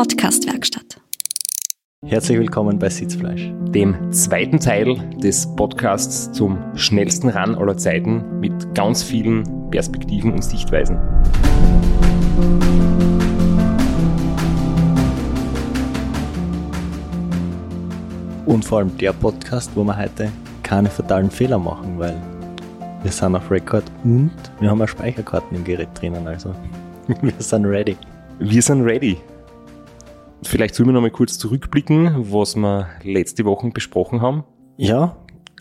Podcast-Werkstatt. Herzlich willkommen bei Sitzfleisch. dem zweiten Teil des Podcasts zum schnellsten Run aller Zeiten mit ganz vielen Perspektiven und Sichtweisen. Und vor allem der Podcast, wo wir heute keine fatalen Fehler machen, weil wir sind auf Record und wir haben auch Speicherkarten im Gerät drinnen, also wir sind ready. Wir sind ready. Vielleicht sollen wir noch mal kurz zurückblicken, was wir letzte Woche besprochen haben. Ja,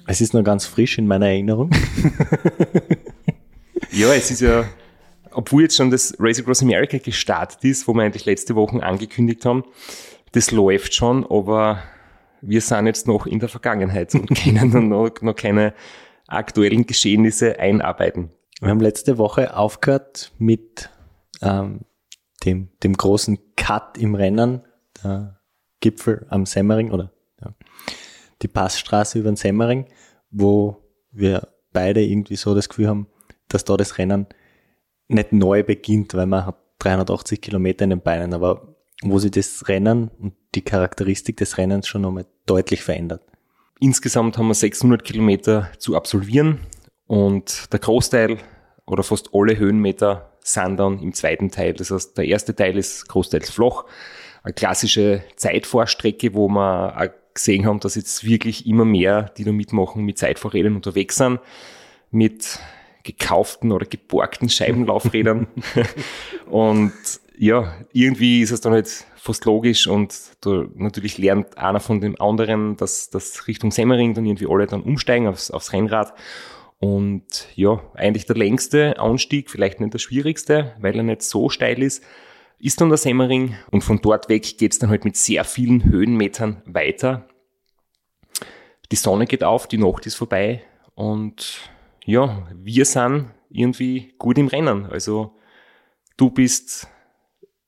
es ist noch ganz frisch in meiner Erinnerung. Ja, es ist ja, obwohl jetzt schon das Race Across America gestartet ist, wo wir eigentlich letzte Woche angekündigt haben, das läuft schon, aber wir sind jetzt noch in der Vergangenheit und können noch, noch keine aktuellen Geschehnisse einarbeiten. Wir haben letzte Woche aufgehört mit ähm, dem, dem großen Cut im Rennen, Gipfel am Semmering oder ja, die Passstraße über den Semmering, wo wir beide irgendwie so das Gefühl haben, dass da das Rennen nicht neu beginnt, weil man hat 380 Kilometer in den Beinen, aber wo sich das Rennen und die Charakteristik des Rennens schon nochmal deutlich verändert. Insgesamt haben wir 600 Kilometer zu absolvieren und der Großteil oder fast alle Höhenmeter sind dann im zweiten Teil. Das heißt, der erste Teil ist großteils flach. Eine klassische Zeitfahrstrecke, wo wir auch gesehen haben, dass jetzt wirklich immer mehr, die da mitmachen, mit Zeitfahrrädern unterwegs sind, mit gekauften oder geborgten Scheibenlaufrädern. und ja, irgendwie ist es dann halt fast logisch und da natürlich lernt einer von dem anderen, dass das Richtung Semmering dann irgendwie alle dann umsteigen aufs, aufs Rennrad. Und ja, eigentlich der längste Anstieg, vielleicht nicht der schwierigste, weil er nicht so steil ist, ist dann der Semmering. Und von dort weg geht's dann halt mit sehr vielen Höhenmetern weiter. Die Sonne geht auf, die Nacht ist vorbei und ja, wir sind irgendwie gut im Rennen. Also du bist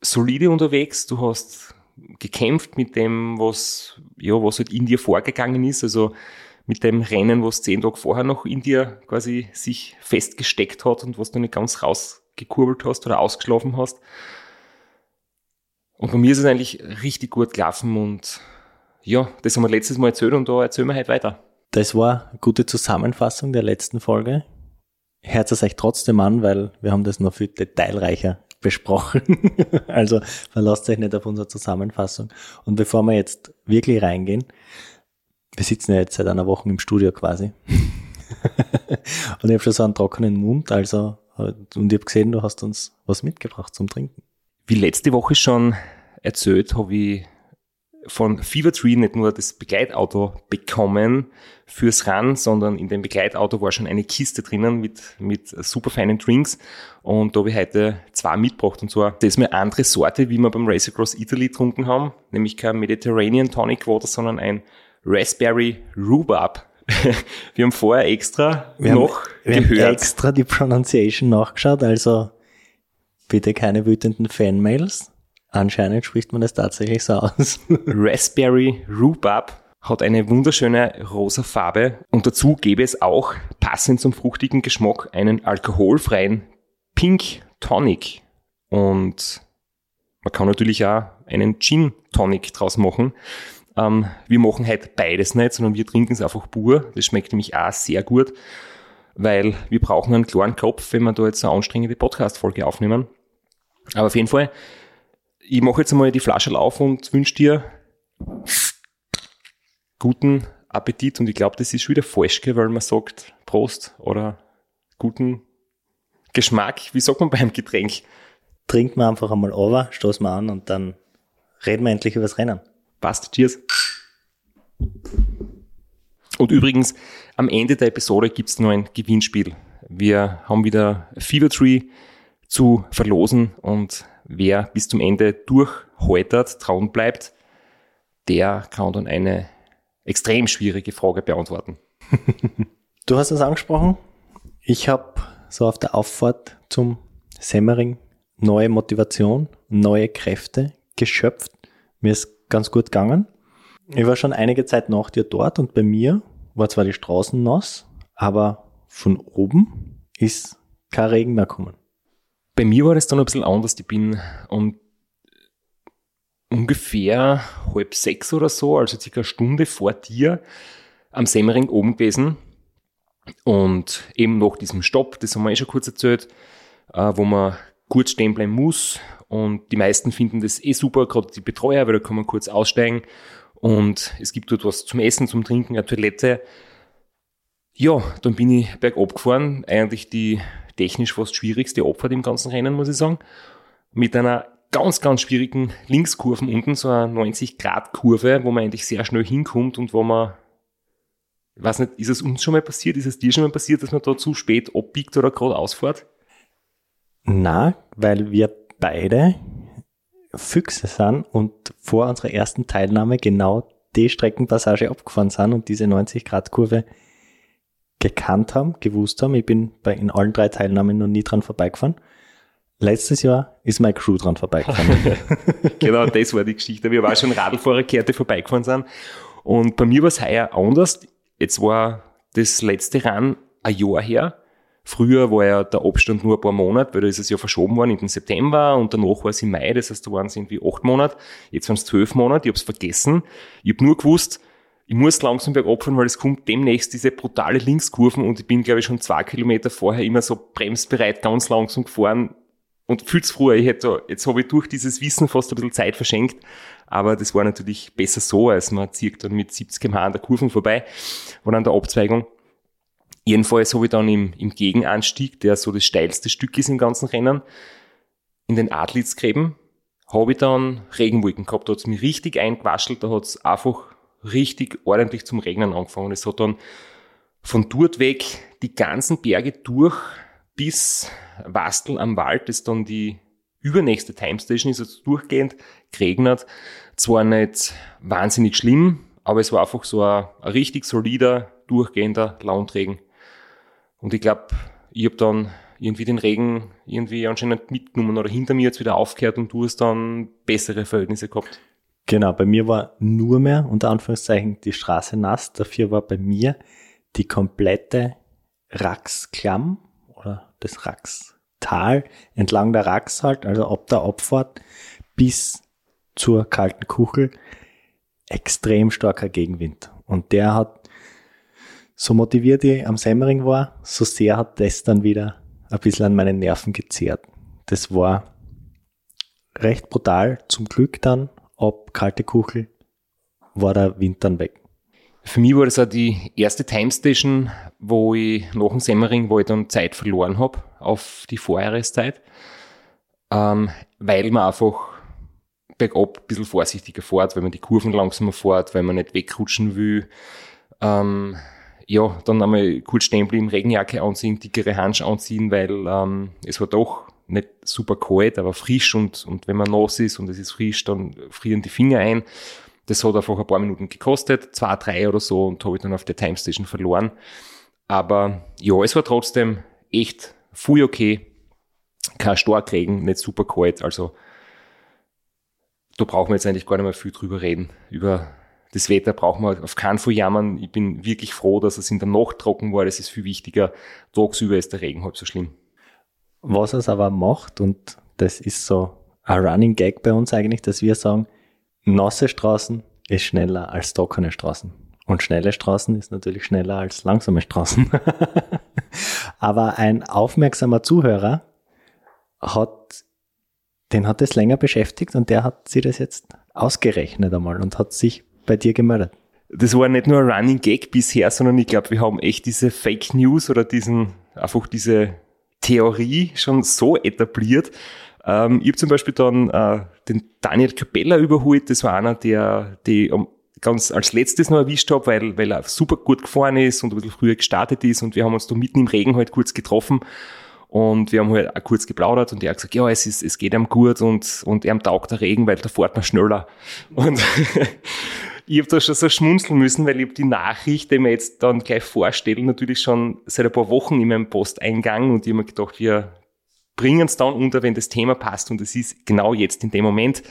solide unterwegs, du hast gekämpft mit dem, was, ja, was halt in dir vorgegangen ist, also mit dem Rennen, was zehn Tage vorher noch in dir quasi sich festgesteckt hat und was du nicht ganz rausgekurbelt hast oder ausgeschlafen hast. Und bei mir ist es eigentlich richtig gut gelaufen und ja, das haben wir letztes Mal erzählt und da erzählen wir heute weiter. Das war eine gute Zusammenfassung der letzten Folge. Hört es euch trotzdem an, weil wir haben das noch viel detailreicher besprochen. also verlasst euch nicht auf unsere Zusammenfassung. Und bevor wir jetzt wirklich reingehen, wir sitzen ja jetzt seit einer Woche im Studio quasi. und ich habe schon so einen trockenen Mund, also und ich habe gesehen, du hast uns was mitgebracht zum Trinken. Wie letzte Woche schon erzählt, habe ich von Fever Tree nicht nur das Begleitauto bekommen fürs Run, sondern in dem Begleitauto war schon eine Kiste drinnen mit, mit super feinen Drinks. Und da habe ich heute zwei mitgebracht. Und zwar, das ist eine andere Sorte, wie wir beim Race Across Italy getrunken haben. Nämlich kein Mediterranean Tonic Water, sondern ein Raspberry Rhubarb. wir haben vorher extra Wir noch haben, wir gehört. haben extra die Pronunciation nachgeschaut, also bitte keine wütenden Fanmails. Anscheinend spricht man das tatsächlich so aus. Raspberry Rhubarb hat eine wunderschöne rosa Farbe und dazu gäbe es auch, passend zum fruchtigen Geschmack, einen alkoholfreien Pink Tonic. Und man kann natürlich auch einen Gin Tonic draus machen. Ähm, wir machen halt beides nicht, sondern wir trinken es einfach pur. Das schmeckt nämlich auch sehr gut, weil wir brauchen einen klaren Kopf, wenn wir da jetzt eine anstrengende Podcast-Folge aufnehmen. Aber auf jeden Fall, ich mache jetzt einmal die Flasche auf und wünsche dir guten Appetit. Und ich glaube, das ist schon wieder falsch, weil man sagt Prost oder guten Geschmack. Wie sagt man beim Getränk? Trinken wir einfach einmal over, stoßen wir an und dann reden wir endlich über das Rennen. Passt, cheers. Und übrigens, am Ende der Episode gibt's noch ein Gewinnspiel. Wir haben wieder Fever Tree zu verlosen und wer bis zum Ende durchhaltet, trauen bleibt, der kann dann eine extrem schwierige Frage beantworten. Du hast es angesprochen. Ich habe so auf der Auffahrt zum Semmering neue Motivation, neue Kräfte geschöpft. Mir ist ganz gut gegangen. Ich war schon einige Zeit nach dir dort und bei mir war zwar die Straßen nass, aber von oben ist kein Regen mehr gekommen. Bei mir war das dann ein bisschen anders. Ich bin um ungefähr halb sechs oder so, also circa eine Stunde vor dir, am Semmering oben gewesen. Und eben nach diesem Stopp, das haben wir eh schon kurz erzählt, äh, wo man kurz stehen bleiben muss. Und die meisten finden das eh super, gerade die Betreuer, weil da kann man kurz aussteigen. Und es gibt dort was zum Essen, zum Trinken, eine Toilette. Ja, dann bin ich bergab gefahren. Eigentlich die technisch fast schwierigste Abfahrt im ganzen Rennen, muss ich sagen. Mit einer ganz, ganz schwierigen Linkskurven unten, so eine 90-Grad-Kurve, wo man eigentlich sehr schnell hinkommt und wo man, ich weiß nicht, ist es uns schon mal passiert, ist es dir schon mal passiert, dass man da zu spät abbiegt oder gerade ausfährt? Na, weil wir beide Füchse sind und vor unserer ersten Teilnahme genau die Streckenpassage abgefahren sind und diese 90-Grad-Kurve gekannt haben, gewusst haben. Ich bin bei, in allen drei Teilnahmen noch nie dran vorbeigefahren. Letztes Jahr ist mein Crew dran vorbeigefahren. genau, das war die Geschichte. Wir waren schon Radlfahrerkehrt, vorbeigefahren sind. Und bei mir war es heuer anders. Jetzt war das letzte Rennen ein Jahr her. Früher war ja der Abstand nur ein paar Monate, weil da ist es ja verschoben worden in den September und danach war es im Mai, das heißt, da waren es irgendwie acht Monate. Jetzt waren es zwölf Monate, ich habe es vergessen. Ich habe nur gewusst, ich muss langsam bergab fahren, weil es kommt demnächst diese brutale Linkskurven und ich bin, glaube ich, schon zwei Kilometer vorher immer so bremsbereit ganz langsam gefahren, und fühlt's früher, ich hätte, jetzt habe ich durch dieses Wissen fast ein bisschen Zeit verschenkt, aber das war natürlich besser so, als man zieht dann mit 70 km an der Kurven vorbei, war an der Abzweigung. Jedenfalls habe ich dann im, im Gegenanstieg, der so das steilste Stück ist im ganzen Rennen, in den Adlitzgräben, habe ich dann Regenwolken gehabt. Da hat es mich richtig eingewaschelt, da hat es einfach richtig ordentlich zum Regnen angefangen. Es hat dann von dort weg die ganzen Berge durch bis Wastel am Wald, das dann die übernächste Timestation ist, also durchgehend geregnet. Zwar nicht wahnsinnig schlimm, aber es war einfach so ein, ein richtig solider, durchgehender Launtregen. Und ich glaube, ich habe dann irgendwie den Regen irgendwie anscheinend mitgenommen oder hinter mir jetzt wieder aufgehört und du hast dann bessere Verhältnisse gehabt. Genau, bei mir war nur mehr, unter Anführungszeichen, die Straße nass. Dafür war bei mir die komplette Raxklamm oder das Raxtal entlang der Rax halt, also ab der Abfahrt bis zur kalten Kuchel, extrem starker Gegenwind. Und der hat, so motiviert ich am Semmering war, so sehr hat das dann wieder ein bisschen an meinen Nerven gezehrt. Das war recht brutal. Zum Glück dann, ab kalte Kuchel, war der Wind dann weg. Für mich war das auch die erste Timestation, wo ich nach dem Semmering, wo ich dann Zeit verloren habe auf die Vorjahreszeit, ähm, weil man einfach bergab ein bisschen vorsichtiger fährt, weil man die Kurven langsamer fährt, weil man nicht wegrutschen will. Ähm, ja, dann einmal kurz stehen bleiben, Regenjacke anziehen, dickere Handschuhe anziehen, weil ähm, es war doch nicht super kalt, aber frisch und, und wenn man nass ist und es ist frisch, dann frieren die Finger ein. Das hat einfach ein paar Minuten gekostet, zwei, drei oder so, und habe ich dann auf der Timestation verloren. Aber ja, es war trotzdem echt viel okay. Kein Starkregen, nicht super kalt. Also da brauchen wir jetzt eigentlich gar nicht mehr viel drüber reden. Über das Wetter brauchen wir auf keinen Fall jammern. Ich bin wirklich froh, dass es in der Nacht trocken war. Das ist viel wichtiger. Tagsüber ist der Regen halb so schlimm. Was es aber macht, und das ist so ein Running Gag bei uns eigentlich, dass wir sagen, nasse Straßen ist schneller als trockene Straßen. Und schnelle Straßen ist natürlich schneller als langsame Straßen. Aber ein aufmerksamer Zuhörer hat, den hat es länger beschäftigt und der hat sich das jetzt ausgerechnet einmal und hat sich bei dir gemeldet. Das war nicht nur ein Running Gag bisher, sondern ich glaube, wir haben echt diese Fake News oder diesen, einfach diese Theorie schon so etabliert, ähm, ich habe zum Beispiel dann äh, den Daniel Capella überholt. Das war einer, der die ganz als letztes noch erwischt habe, weil, weil er super gut gefahren ist und ein bisschen früher gestartet ist. Und wir haben uns da mitten im Regen halt kurz getroffen. Und wir haben halt auch kurz geplaudert und er hat gesagt, ja, es, ist, es geht ihm gut und, und er taugt der Regen, weil da fährt man schneller. Und ich habe da schon so schmunzeln müssen, weil ich habe die Nachricht, die mir jetzt dann gleich vorstellen, natürlich schon seit ein paar Wochen in meinem Posteingang und ich habe mir gedacht, wir, bringen es dann unter, wenn das Thema passt und es ist genau jetzt in dem Moment.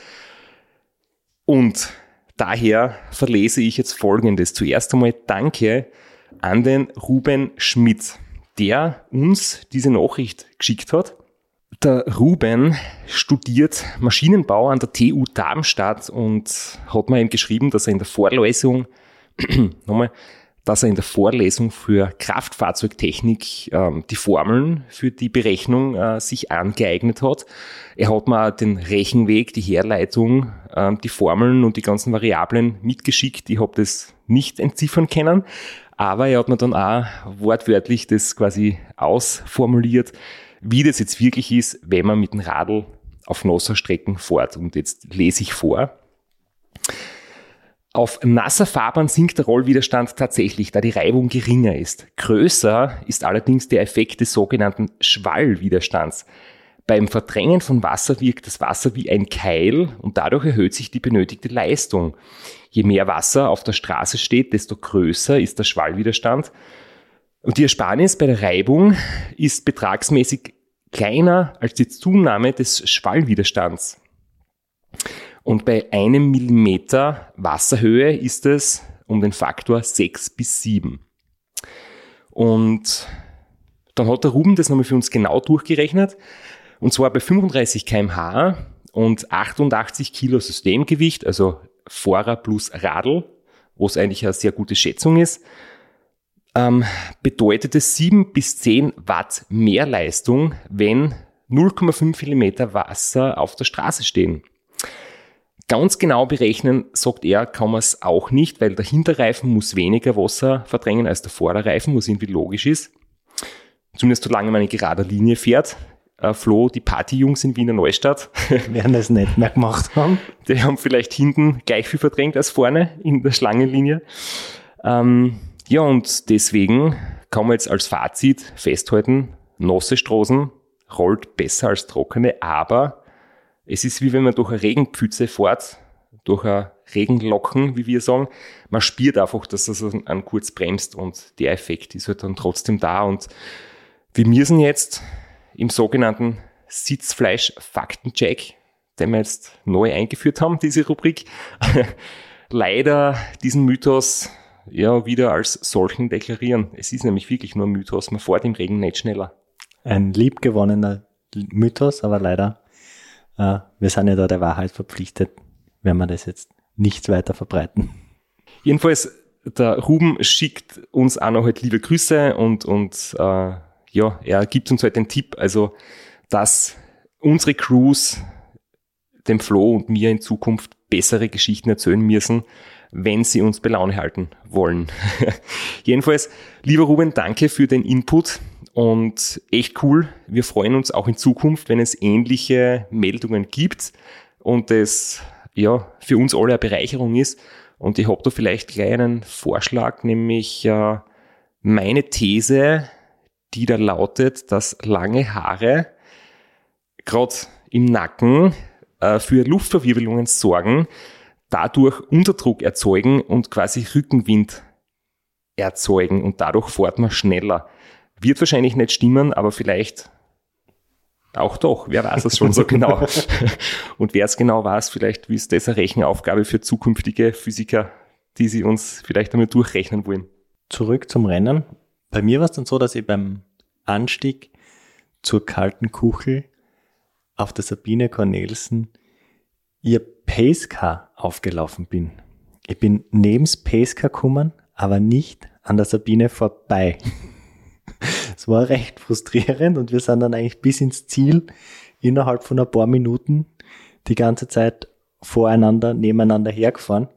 Und daher verlese ich jetzt Folgendes. Zuerst einmal danke an den Ruben Schmidt, der uns diese Nachricht geschickt hat. Der Ruben studiert Maschinenbau an der TU Darmstadt und hat mir eben geschrieben, dass er in der Vorlesung, nochmal, dass er in der Vorlesung für Kraftfahrzeugtechnik ähm, die Formeln für die Berechnung äh, sich angeeignet hat. Er hat mir den Rechenweg, die Herleitung, ähm, die Formeln und die ganzen Variablen mitgeschickt. Ich habe das nicht entziffern können, aber er hat mir dann auch wortwörtlich das quasi ausformuliert, wie das jetzt wirklich ist, wenn man mit dem Radl auf nasser Strecken fährt. Und jetzt lese ich vor. Auf nasser Fahrbahn sinkt der Rollwiderstand tatsächlich, da die Reibung geringer ist. Größer ist allerdings der Effekt des sogenannten Schwallwiderstands. Beim Verdrängen von Wasser wirkt das Wasser wie ein Keil und dadurch erhöht sich die benötigte Leistung. Je mehr Wasser auf der Straße steht, desto größer ist der Schwallwiderstand. Und die Ersparnis bei der Reibung ist betragsmäßig kleiner als die Zunahme des Schwallwiderstands. Und bei einem Millimeter Wasserhöhe ist es um den Faktor 6 bis 7. Und dann hat der Ruben das nochmal für uns genau durchgerechnet. Und zwar bei 35 kmh und 88 Kilo Systemgewicht, also Fahrer plus Radl, wo es eigentlich eine sehr gute Schätzung ist, ähm, bedeutet es 7 bis 10 Watt mehr Leistung, wenn 0,5 mm Wasser auf der Straße stehen. Ganz genau berechnen, sagt er, kann man es auch nicht, weil der Hinterreifen muss weniger Wasser verdrängen als der Vorderreifen, was irgendwie logisch ist. Zumindest solange man eine gerade Linie fährt. Äh, Flo, die Partyjungs in Wiener Neustadt. Werden das nicht mehr gemacht haben. Die haben vielleicht hinten gleich viel verdrängt als vorne in der Schlangenlinie. Ähm, ja, und deswegen kann man jetzt als Fazit festhalten, nasse Straßen rollt besser als trockene, aber es ist wie wenn man durch eine Regenpfütze fährt, durch ein Regenlocken, wie wir sagen. Man spürt einfach, dass das an kurz bremst und der Effekt ist halt dann trotzdem da. Und wir müssen jetzt im sogenannten Sitzfleisch-Faktencheck, den wir jetzt neu eingeführt haben, diese Rubrik, leider diesen Mythos ja wieder als solchen deklarieren. Es ist nämlich wirklich nur ein Mythos. Man fährt im Regen nicht schneller. Ein liebgewonnener Mythos, aber leider äh, wir sind ja da der Wahrheit verpflichtet, wenn wir das jetzt nicht weiter verbreiten. Jedenfalls, der Ruben schickt uns auch noch halt liebe Grüße und, und äh, ja, er gibt uns halt den Tipp, also dass unsere Crews dem Flo und mir in Zukunft bessere Geschichten erzählen müssen, wenn sie uns bei Laune halten wollen. Jedenfalls, lieber Ruben, danke für den Input und echt cool. Wir freuen uns auch in Zukunft, wenn es ähnliche Meldungen gibt und es ja für uns alle eine Bereicherung ist. Und ich habe da vielleicht gleich einen Vorschlag, nämlich äh, meine These, die da lautet, dass lange Haare gerade im Nacken äh, für Luftverwirbelungen sorgen, dadurch Unterdruck erzeugen und quasi Rückenwind erzeugen und dadurch fährt man schneller. Wird wahrscheinlich nicht stimmen, aber vielleicht auch doch, wer weiß es schon so genau. Und wer es genau weiß, vielleicht ist das eine Rechenaufgabe für zukünftige Physiker, die sie uns vielleicht damit durchrechnen wollen. Zurück zum Rennen. Bei mir war es dann so, dass ich beim Anstieg zur kalten Kuchel auf der Sabine Cornelsen ihr Pacecar aufgelaufen bin. Ich bin nebens Pacecar gekommen, aber nicht an der Sabine vorbei. Es war recht frustrierend und wir sind dann eigentlich bis ins Ziel innerhalb von ein paar Minuten die ganze Zeit voreinander, nebeneinander hergefahren.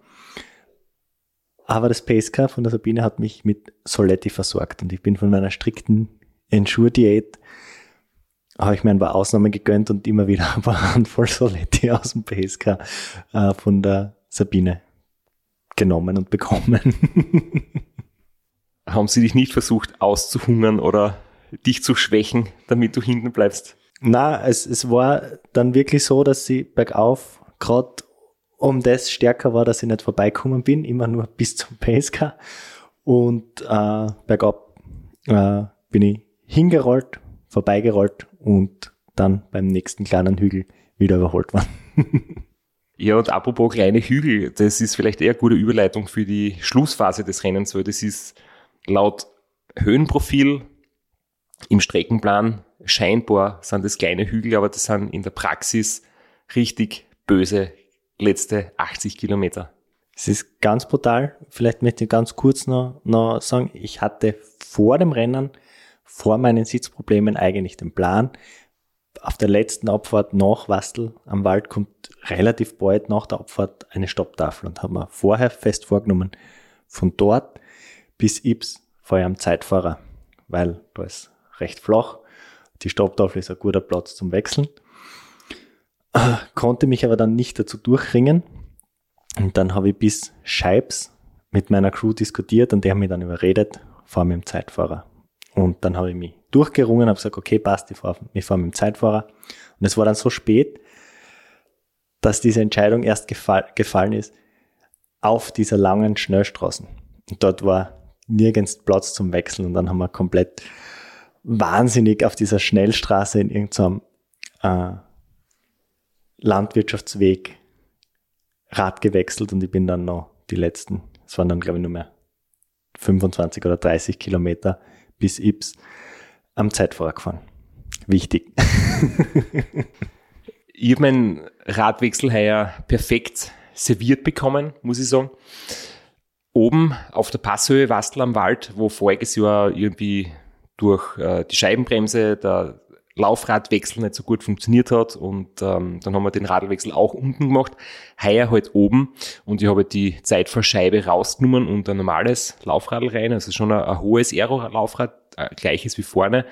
Aber das Pacecar von der Sabine hat mich mit Soletti versorgt und ich bin von meiner strikten Ensure-Diät habe ich mir ein paar Ausnahmen gegönnt und immer wieder ein paar Handvoll Soletti aus dem Pacecar äh, von der Sabine genommen und bekommen. haben sie dich nicht versucht auszuhungern oder dich zu schwächen, damit du hinten bleibst? Na, es, es war dann wirklich so, dass sie bergauf gerade um das stärker war, dass ich nicht vorbeikommen bin, immer nur bis zum Pacecar. Und äh, bergab äh, bin ich hingerollt, vorbeigerollt und dann beim nächsten kleinen Hügel wieder überholt worden. ja, und apropos kleine Hügel, das ist vielleicht eher eine gute Überleitung für die Schlussphase des Rennens, weil das ist laut Höhenprofil im Streckenplan scheinbar sind das kleine Hügel, aber das sind in der Praxis richtig böse letzte 80 Kilometer. Es ist ganz brutal. Vielleicht möchte ich ganz kurz noch, noch sagen, ich hatte vor dem Rennen, vor meinen Sitzproblemen eigentlich den Plan, auf der letzten Abfahrt nach Wastel am Wald kommt relativ bald nach der Abfahrt eine Stopptafel und haben wir vorher fest vorgenommen, von dort bis Ips ich am Zeitfahrer, weil da ist recht flach. Die Stopptafel ist ein guter Platz zum Wechseln. Konnte mich aber dann nicht dazu durchringen. Und dann habe ich bis Scheibs mit meiner Crew diskutiert und die haben mich dann überredet, fahr mit dem Zeitfahrer. Und dann habe ich mich durchgerungen, habe gesagt, okay, passt, ich fahre fahr mit dem Zeitfahrer. Und es war dann so spät, dass diese Entscheidung erst gefall, gefallen ist auf dieser langen Schnellstraßen. Und dort war nirgends Platz zum Wechseln und dann haben wir komplett wahnsinnig auf dieser Schnellstraße in irgendeinem äh, Landwirtschaftsweg Rad gewechselt und ich bin dann noch die letzten, es waren dann glaube ich nur mehr 25 oder 30 Kilometer bis Ips am Zeitfahrer gefahren. Wichtig. ich habe meinen Radwechsel heuer perfekt serviert bekommen, muss ich sagen. Oben auf der Passhöhe Wastel am Wald, wo voriges Jahr irgendwie durch äh, die Scheibenbremse der Laufradwechsel nicht so gut funktioniert hat und ähm, dann haben wir den Radlwechsel auch unten gemacht, heuer halt oben und ich habe die Zeitvorscheibe rausgenommen und ein normales Laufradl rein, also schon ein, ein hohes Aero-Laufrad, äh, gleiches wie vorne.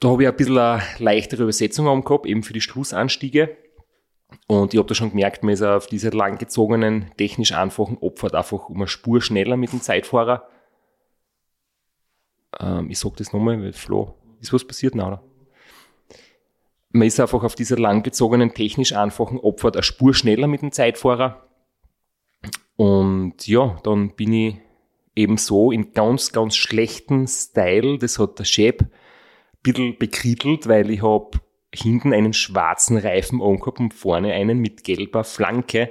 Da habe ich ein bisschen eine leichtere Übersetzung gehabt, eben für die Schlussanstiege. Und ich habe da schon gemerkt, man ist auf dieser langgezogenen, technisch einfachen Opfert einfach um eine Spur schneller mit dem Zeitfahrer. Ähm, ich sag das nochmal, weil Flo, ist was passiert? Nein, oder? Man ist einfach auf dieser langgezogenen, technisch einfachen Opfert eine Spur schneller mit dem Zeitfahrer. Und ja, dann bin ich eben so in ganz, ganz schlechten Style. Das hat der Chef ein bisschen bekrittelt, weil ich habe hinten einen schwarzen Reifen angehabt und vorne einen mit gelber Flanke.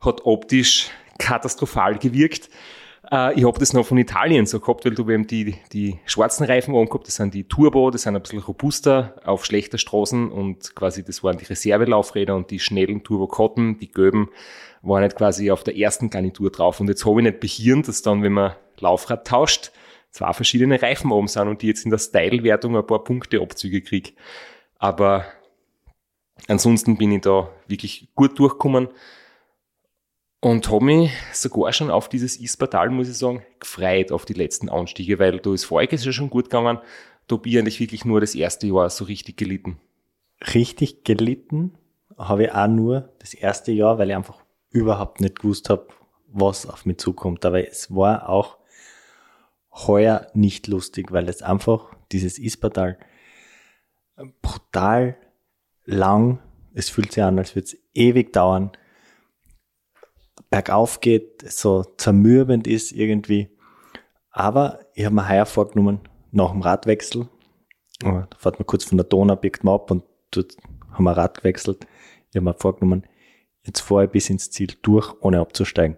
Hat optisch katastrophal gewirkt. Äh, ich habe das noch von Italien so gehabt, weil du eben die, die schwarzen Reifen angehabt, das sind die Turbo, das sind ein bisschen robuster auf schlechter Straßen und quasi das waren die Reservelaufräder und die schnellen Turbo Cotton, die gelben, waren nicht quasi auf der ersten Garnitur drauf. Und jetzt habe ich nicht behirnt, dass dann, wenn man Laufrad tauscht, zwei verschiedene Reifen oben sind und die jetzt in der Style-Wertung ein paar Punkte Abzüge kriege. Aber ansonsten bin ich da wirklich gut durchgekommen und habe mich sogar schon auf dieses Ispertal, muss ich sagen, gefreut auf die letzten Anstiege, weil da ist voriges ja schon gut gegangen. Da bin ich eigentlich wirklich nur das erste Jahr so richtig gelitten. Richtig gelitten habe ich auch nur das erste Jahr, weil ich einfach überhaupt nicht gewusst habe, was auf mich zukommt. Aber es war auch heuer nicht lustig, weil es einfach dieses Ispertal brutal lang, es fühlt sich an, als würde es ewig dauern, bergauf geht, so zermürbend ist irgendwie. Aber ich habe mir heuer vorgenommen, nach dem Radwechsel, da fährt man kurz von der Donau, biegt man ab und dort haben wir Rad gewechselt. Ich habe mir vorgenommen, jetzt fahre ich bis ins Ziel durch, ohne abzusteigen.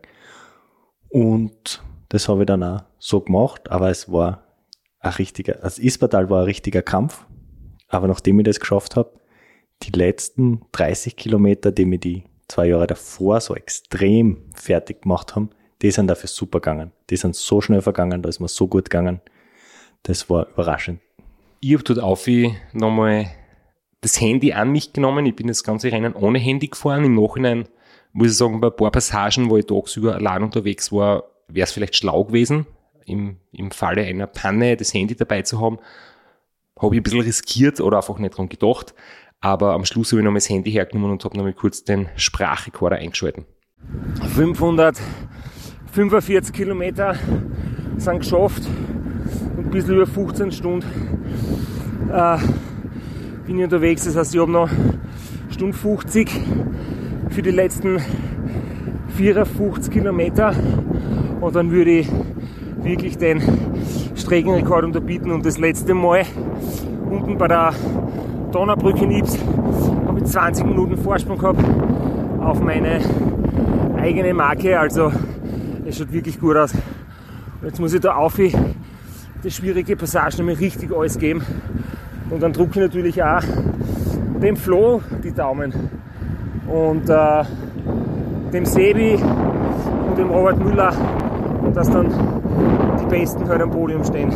Und das habe ich dann auch so gemacht, aber es war ein richtiger, das Ispertal war ein richtiger Kampf. Aber nachdem ich das geschafft habe, die letzten 30 Kilometer, die mir die zwei Jahre davor so extrem fertig gemacht haben, die sind dafür super gegangen. Die sind so schnell vergangen, da ist mir so gut gegangen. Das war überraschend. Ich habe dort auf nochmal das Handy an mich genommen. Ich bin das ganze Rennen ohne Handy gefahren. Im Nachhinein muss ich sagen, bei ein paar Passagen, wo ich tagsüber allein unterwegs war, wäre es vielleicht schlau gewesen, im, im Falle einer Panne das Handy dabei zu haben. Habe ich ein bisschen riskiert oder einfach nicht dran gedacht. Aber am Schluss habe ich noch das Handy hergenommen und habe noch mal kurz den Sprachrekorder eingeschalten. 545 Kilometer sind geschafft und ein bisschen über 15 Stunden äh, bin ich unterwegs. Das heißt, ich habe noch Stunde 50 für die letzten 54 Kilometer und dann würde ich wirklich den Streckenrekord unterbieten und das letzte Mal unten bei der Donaubrücke in Ibs habe ich 20 Minuten Vorsprung gehabt auf meine eigene Marke. Also es schaut wirklich gut aus. Jetzt muss ich da auf die schwierige Passage nämlich richtig alles geben. Und dann drücke ich natürlich auch dem Flo die Daumen. Und äh, dem Sebi und dem Robert Müller, dass dann die Besten halt am Podium stehen.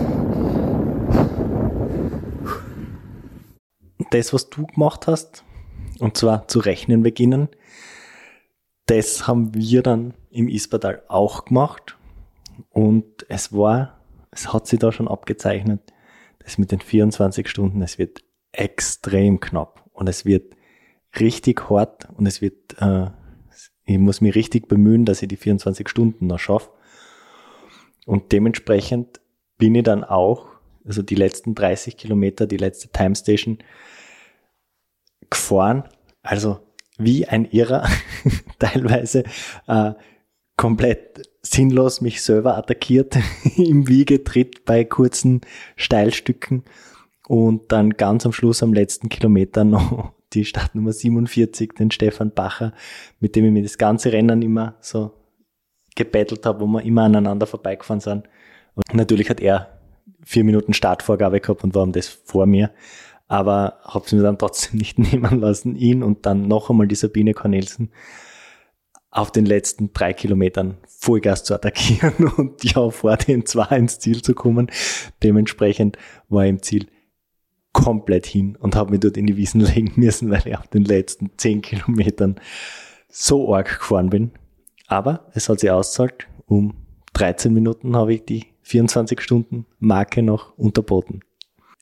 Das, was du gemacht hast, und zwar zu rechnen beginnen, das haben wir dann im Ispertal auch gemacht. Und es war, es hat sich da schon abgezeichnet, das mit den 24 Stunden, es wird extrem knapp und es wird richtig hart und es wird, äh, ich muss mich richtig bemühen, dass ich die 24 Stunden noch schaffe. Und dementsprechend bin ich dann auch, also die letzten 30 Kilometer, die letzte Time Station gefahren, also wie ein Irrer, teilweise äh, komplett sinnlos mich selber attackiert im Wiegetritt bei kurzen Steilstücken und dann ganz am Schluss am letzten Kilometer noch die Startnummer 47, den Stefan Bacher, mit dem ich mir das ganze Rennen immer so gebettelt habe, wo wir immer aneinander vorbeigefahren sind. Und natürlich hat er vier Minuten Startvorgabe gehabt und war um das vor mir. Aber habe es mir dann trotzdem nicht nehmen lassen, ihn und dann noch einmal die Sabine Cornelsen auf den letzten drei Kilometern Vollgas zu attackieren und ja, vor den zwei ins Ziel zu kommen. Dementsprechend war ich im Ziel komplett hin und habe mich dort in die Wiesen legen müssen, weil ich auf den letzten zehn Kilometern so arg gefahren bin. Aber es hat sich ausgezahlt. Um 13 Minuten habe ich die 24 Stunden Marke noch unterboten.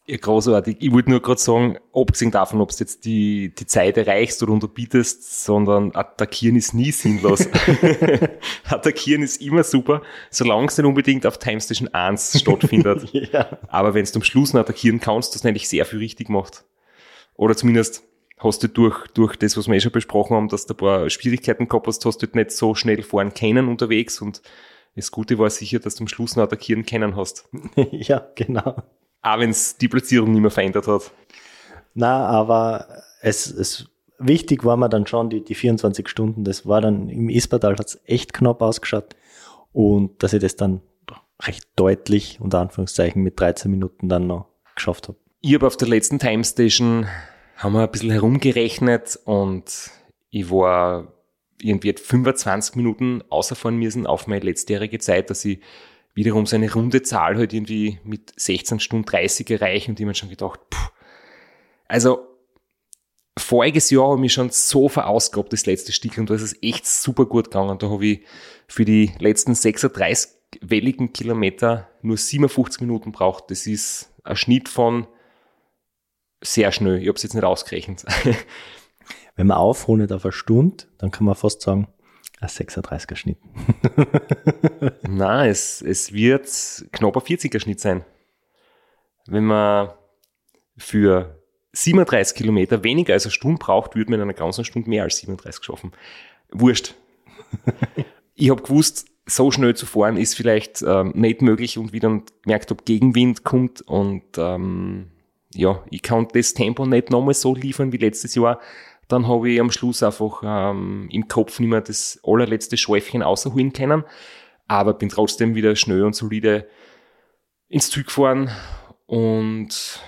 Ja, großartig. Ich wollte nur gerade sagen, abgesehen davon, ob du jetzt die, die Zeit erreichst oder unterbietest, sondern attackieren ist nie sinnlos. attackieren ist immer super, solange es nicht unbedingt auf Time Station 1 stattfindet. ja. Aber wenn du am Schluss noch attackieren kannst, das nämlich sehr viel richtig macht. Oder zumindest hast du durch, durch das, was wir eh schon besprochen haben, dass du ein paar Schwierigkeiten gehabt hast, hast du nicht so schnell fahren können unterwegs und das Gute war sicher, dass du am Schluss noch attackieren können hast. ja, genau. Auch wenn es die Platzierung nicht mehr verändert hat. Na, aber es, es wichtig war mir dann schon die, die 24 Stunden. Das war dann im Ispertal hat es echt knapp ausgeschaut. Und dass ich das dann recht deutlich, unter Anführungszeichen, mit 13 Minuten dann noch geschafft habe. Ich habe auf der letzten Time Station haben wir ein bisschen herumgerechnet und ich war irgendwie 25 Minuten außerfahren müssen auf meine letztjährige Zeit, dass ich wiederum so eine runde Zahl halt irgendwie mit 16 Stunden 30 erreichen und ich mir schon gedacht, puh, also voriges Jahr habe ich schon so verausgabt, das letzte Stück, und da ist es echt super gut gegangen. Da habe ich für die letzten 36 welligen Kilometer nur 57 Minuten braucht. Das ist ein Schnitt von sehr schnell. Ich habe es jetzt nicht ausgerechnet. Wenn man aufrundet auf eine Stunde, dann kann man fast sagen, ein 36er Schnitt. Nein, es, es wird knapp ein 40er Schnitt sein. Wenn man für 37 Kilometer weniger als eine Stunde braucht, würde man in einer ganzen Stunde mehr als 37 schaffen. Wurscht. ich habe gewusst, so schnell zu fahren ist vielleicht ähm, nicht möglich und wie dann gemerkt habe, Gegenwind kommt und ähm, ja, ich kann das Tempo nicht nochmal so liefern wie letztes Jahr dann habe ich am Schluss einfach ähm, im Kopf nicht mehr das allerletzte Schäufchen außerholen können, aber bin trotzdem wieder schnell und solide ins Ziel gefahren und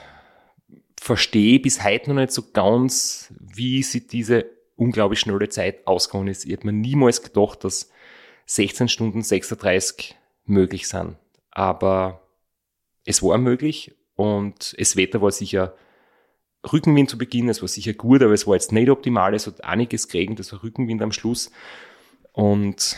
verstehe bis heute noch nicht so ganz, wie sich diese unglaublich schnelle Zeit ausgegangen ist. Ich hätte mir niemals gedacht, dass 16 Stunden 36 möglich sind. Aber es war möglich und das Wetter war sicher Rückenwind zu Beginn, es war sicher gut, aber es war jetzt nicht optimal, es hat einiges geregnet, es war Rückenwind am Schluss. Und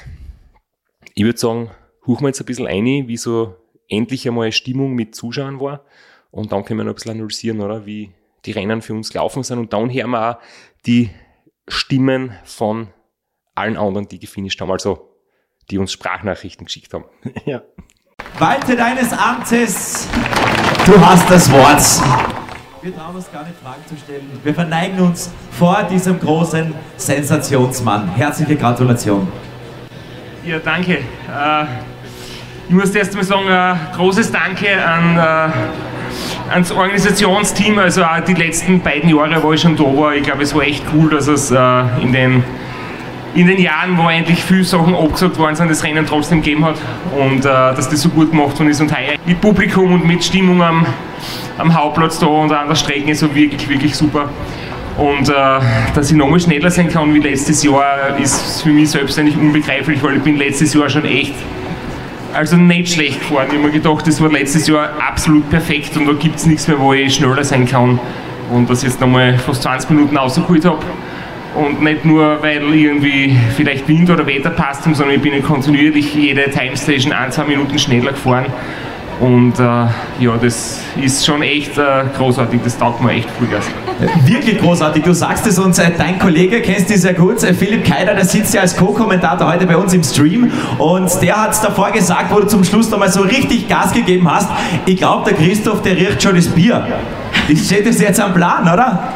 ich würde sagen, huchen wir jetzt ein bisschen ein, wie so endlich einmal Stimmung mit Zuschauern war. Und dann können wir noch ein bisschen analysieren, oder? Wie die Rennen für uns gelaufen sind. Und dann hören wir auch die Stimmen von allen anderen, die gefinisht haben, also die uns Sprachnachrichten geschickt haben. Ja. Walte deines Amtes, du hast das Wort. Wir trauen uns gar nicht Fragen zu stellen. Wir verneigen uns vor diesem großen Sensationsmann. Herzliche Gratulation. Ja, danke. Äh, ich muss erst mal sagen, äh, großes Danke an, äh, ans Organisationsteam. Also auch die letzten beiden Jahre, wo ich schon da war. Ich glaube, es war echt cool, dass es in den in den Jahren, wo eigentlich viele Sachen abgesagt worden sind, das Rennen trotzdem gegeben hat und dass das so gut gemacht worden ist und heuer mit Publikum und mit Stimmung am, am Hauptplatz da und an der Strecke ist so wirklich, wirklich super. Und äh, dass ich nochmal schneller sein kann wie letztes Jahr, ist für mich selbst eigentlich unbegreiflich, weil ich bin letztes Jahr schon echt also nicht schlecht gefahren. Ich habe mir gedacht, das war letztes Jahr absolut perfekt und da gibt es nichts mehr, wo ich schneller sein kann. Und das jetzt nochmal fast 20 Minuten rausgeholt habe. Und nicht nur, weil irgendwie vielleicht Wind oder Wetter passt, sondern ich bin kontinuierlich jede Timestation ein, zwei Minuten schneller gefahren. Und äh, ja, das ist schon echt äh, großartig, das taugt mir echt Vollgas. Wirklich großartig, du sagst es uns, äh, dein Kollege kennst du sehr gut, äh, Philipp Keider, der sitzt ja als Co-Kommentator heute bei uns im Stream und der hat es davor gesagt, wo du zum Schluss nochmal so richtig Gas gegeben hast. Ich glaube, der Christoph, der riecht schon das Bier. Ich steht das jetzt am Plan, oder?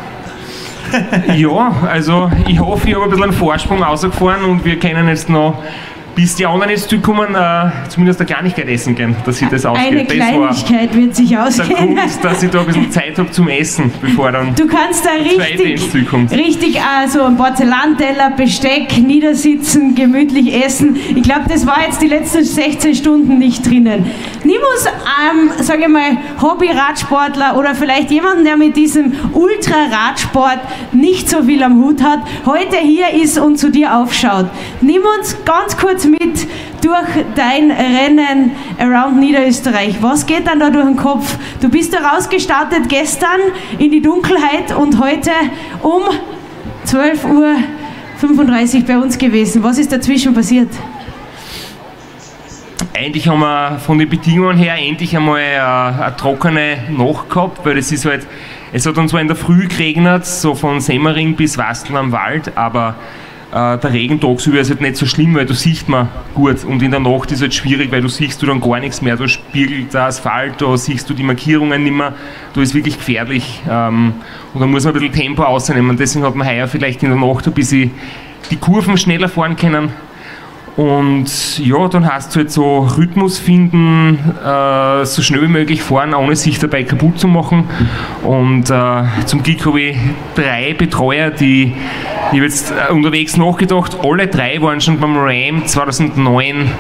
ja, also ich hoffe, ich habe ein bisschen einen Vorsprung rausgefahren und wir können jetzt noch bis die anderen jetzt zurückkommen, äh, zumindest eine Kleinigkeit essen gehen, dass sich das ausgeht. Eine Kleinigkeit wird sich ausgehen. Der Grund, dass ich da ein bisschen Zeit habe zum Essen, bevor dann Du kannst da richtig, richtig äh, so ein Porzellanteller, Besteck, niedersitzen, gemütlich essen. Ich glaube, das war jetzt die letzten 16 Stunden nicht drinnen. Nimm uns, ähm, sage ich mal, Hobby-Radsportler oder vielleicht jemanden, der mit diesem Ultra-Radsport nicht so viel am Hut hat, heute hier ist und zu dir aufschaut. Nimm uns ganz kurz kurz mit durch dein Rennen around Niederösterreich. Was geht dann da durch den Kopf? Du bist da rausgestartet gestern in die Dunkelheit und heute um 12.35 Uhr bei uns gewesen. Was ist dazwischen passiert? Eigentlich haben wir von den Bedingungen her endlich einmal eine, eine trockene Nacht gehabt, weil es ist halt, es hat uns zwar in der Früh geregnet, so von Semmering bis Wastel am Wald, aber äh, der Regen tagsüber ist halt nicht so schlimm, weil du siehst man gut. Und in der Nacht ist es halt schwierig, weil du siehst du dann gar nichts mehr, da spiegelt der Asphalt, da siehst du die Markierungen nicht mehr, da ist wirklich gefährlich. Ähm, und da muss man ein bisschen Tempo ausnehmen, deswegen hat man heuer vielleicht in der Nacht ein bisschen die Kurven schneller fahren können und ja, dann hast du halt so Rhythmus finden, äh, so schnell wie möglich fahren, ohne sich dabei kaputt zu machen. Und äh, zum Glück habe ich drei Betreuer, die, ich jetzt äh, unterwegs nachgedacht, alle drei waren schon beim RAM 2009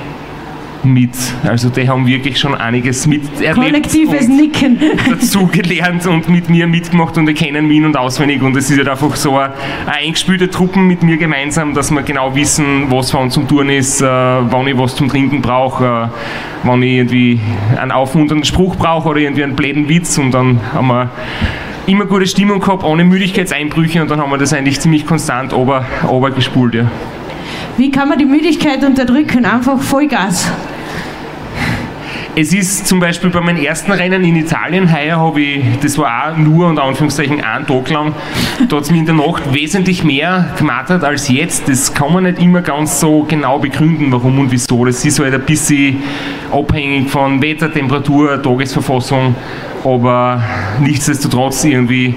mit. Also die haben wirklich schon einiges miterlebt. Kollektives Nicken. Dazugelernt und mit mir mitgemacht und die kennen mich und auswendig. Und es ist halt einfach so eine, eine eingespülte Truppen mit mir gemeinsam, dass wir genau wissen, was wann zum Touren ist, äh, wann ich was zum Trinken brauche, äh, wann ich irgendwie einen aufmunternden Spruch brauche oder irgendwie einen bläden Witz. Und dann haben wir immer gute Stimmung gehabt, ohne Müdigkeitseinbrüche und dann haben wir das eigentlich ziemlich konstant ober. Ja. Wie kann man die Müdigkeit unterdrücken? Einfach Vollgas. Es ist zum Beispiel bei meinem ersten Rennen in Italien heuer habe ich, das war auch nur unter Anführungszeichen einen Tag lang, da hat es mir in der Nacht wesentlich mehr gemattert als jetzt. Das kann man nicht immer ganz so genau begründen, warum und wieso. Das ist halt ein bisschen abhängig von Wetter, Temperatur, Tagesverfassung, aber nichtsdestotrotz irgendwie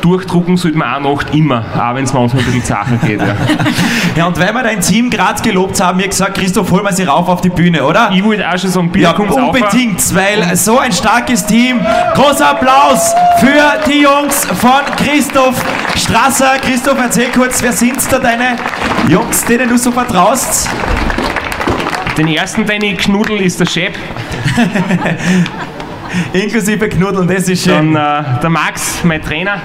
durchdrucken sollte man auch Nacht immer, auch wenn es manchmal ein bisschen Sachen geht. Ja. ja, und weil wir dein Team gerade gelobt haben, mir gesagt, Christoph, hol mal sie rauf auf die Bühne, oder? Ich wollte auch schon so ein Bier Ja, unbedingt, auf. weil so ein starkes Team. Großer Applaus für die Jungs von Christoph Strasser. Christoph, erzähl kurz, wer sind da deine Jungs, denen du so vertraust? Den ersten, den ich knuddel, ist der Chef. Inklusive Knuddeln, das ist schön. Dann äh, der Max, mein Trainer.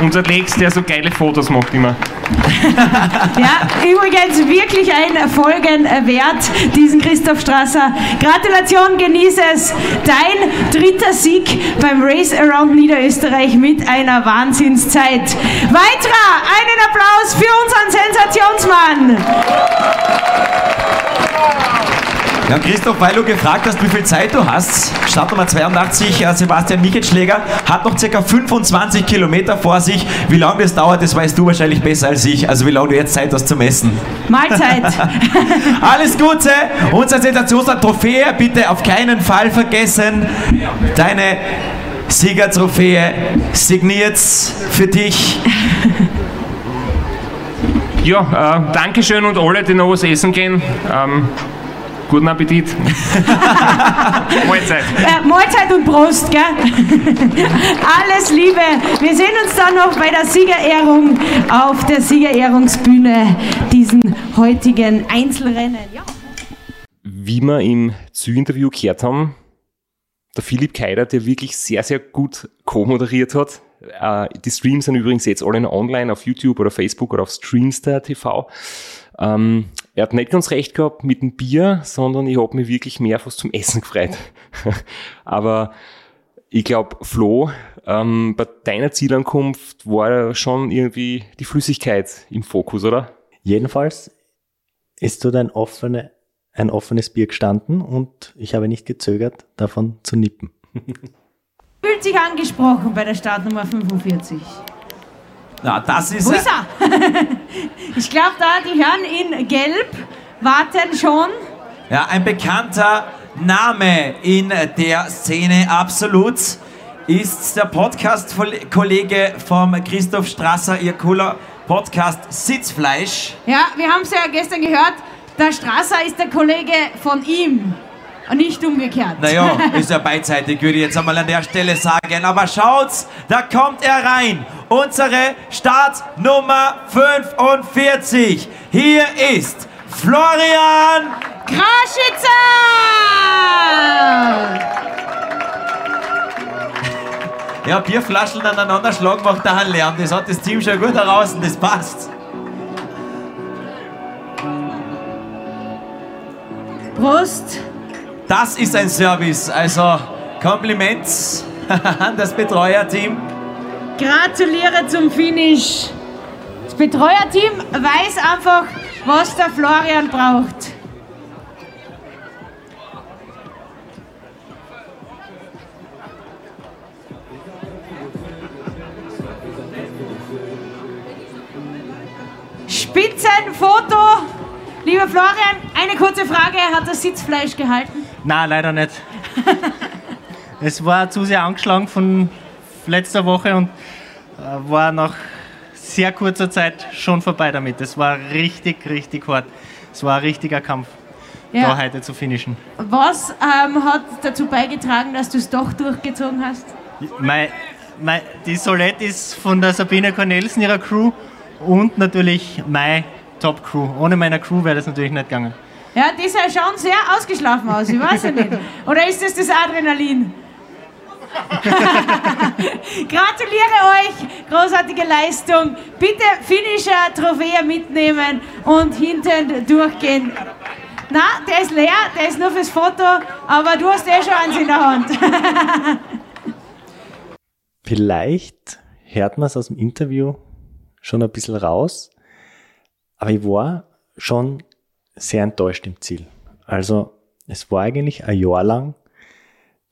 Unser Lex, der so geile Fotos macht immer. ja, übrigens wirklich ein Folgen wert, diesen Christoph Strasser. Gratulation, genieße es. Dein dritter Sieg beim Race Around Niederösterreich mit einer Wahnsinnszeit. Weiterer, einen Applaus für unseren Sensationsmann. Ja, Christoph, weil du gefragt hast, wie viel Zeit du hast, Startnummer 82, äh, Sebastian Michetschläger, hat noch ca. 25 Kilometer vor sich. Wie lange das dauert, das weißt du wahrscheinlich besser als ich. Also wie lange du jetzt Zeit hast zum Essen. Mahlzeit. Alles Gute. Unser Sensationsland Trophäe, bitte auf keinen Fall vergessen. Deine Siegertrophäe signiert für dich. Ja, äh, Dankeschön und alle, die noch was essen gehen. Ähm, Guten Appetit. Mahlzeit. Äh, Mahlzeit und Prost, gell? Alles Liebe. Wir sehen uns dann noch bei der Siegerehrung auf der Siegerehrungsbühne, diesen heutigen Einzelrennen. Ja. Wie wir im Zü-Interview gehört haben, der Philipp Keider, der wirklich sehr, sehr gut co-moderiert hat. Äh, die Streams sind übrigens jetzt alle noch online auf YouTube oder Facebook oder auf Streamster TV. Ähm, er hat nicht ganz recht gehabt mit dem Bier, sondern ich habe mich wirklich mehr fast zum Essen gefreut. Aber ich glaube, Flo, ähm, bei deiner Zielankunft war schon irgendwie die Flüssigkeit im Fokus, oder? Jedenfalls ist dort ein, offene, ein offenes Bier gestanden und ich habe nicht gezögert, davon zu nippen. Fühlt sich angesprochen bei der Startnummer 45. Na, das ist. Wo ist er? ich glaube, da die Herren in Gelb warten schon. Ja, ein bekannter Name in der Szene, absolut, ist der Podcast-Kollege vom Christoph Strasser, ihr cooler Podcast Sitzfleisch. Ja, wir haben es ja gestern gehört, der Strasser ist der Kollege von ihm. Und nicht umgekehrt. Naja, ist ja beidseitig, würde ich jetzt einmal an der Stelle sagen. Aber schaut's, da kommt er rein. Unsere Startnummer 45. Hier ist Florian Kraschitzer! Ja, Bierflaschen aneinander schlagen macht da einen Lärm. Das hat das Team schon gut und das passt. Prost! Das ist ein Service. Also Kompliment an das Betreuerteam. Gratuliere zum Finish. Das Betreuerteam weiß einfach, was der Florian braucht. Spitzenfoto. Lieber Florian, eine kurze Frage. Hat das Sitzfleisch gehalten? Nein, leider nicht. es war zu sehr angeschlagen von letzter Woche und äh, war nach sehr kurzer Zeit schon vorbei damit. Es war richtig, richtig hart. Es war ein richtiger Kampf, ja. da heute zu finishen. Was ähm, hat dazu beigetragen, dass du es doch durchgezogen hast? Mein, mein, die Solette ist von der Sabine Cornelsen, ihrer Crew, und natürlich meine Top-Crew. Ohne meine Crew wäre das natürlich nicht gegangen. Ja, die sah schon sehr ausgeschlafen aus, ich weiß ja nicht. Oder ist das das Adrenalin? Gratuliere euch, großartige Leistung. Bitte Finisher Trophäe mitnehmen und hinten durchgehen. Na, der ist leer, der ist nur fürs Foto, aber du hast eh schon eins in der Hand. Vielleicht hört man es aus dem Interview schon ein bisschen raus, aber ich war schon sehr enttäuscht im Ziel. Also es war eigentlich ein Jahr lang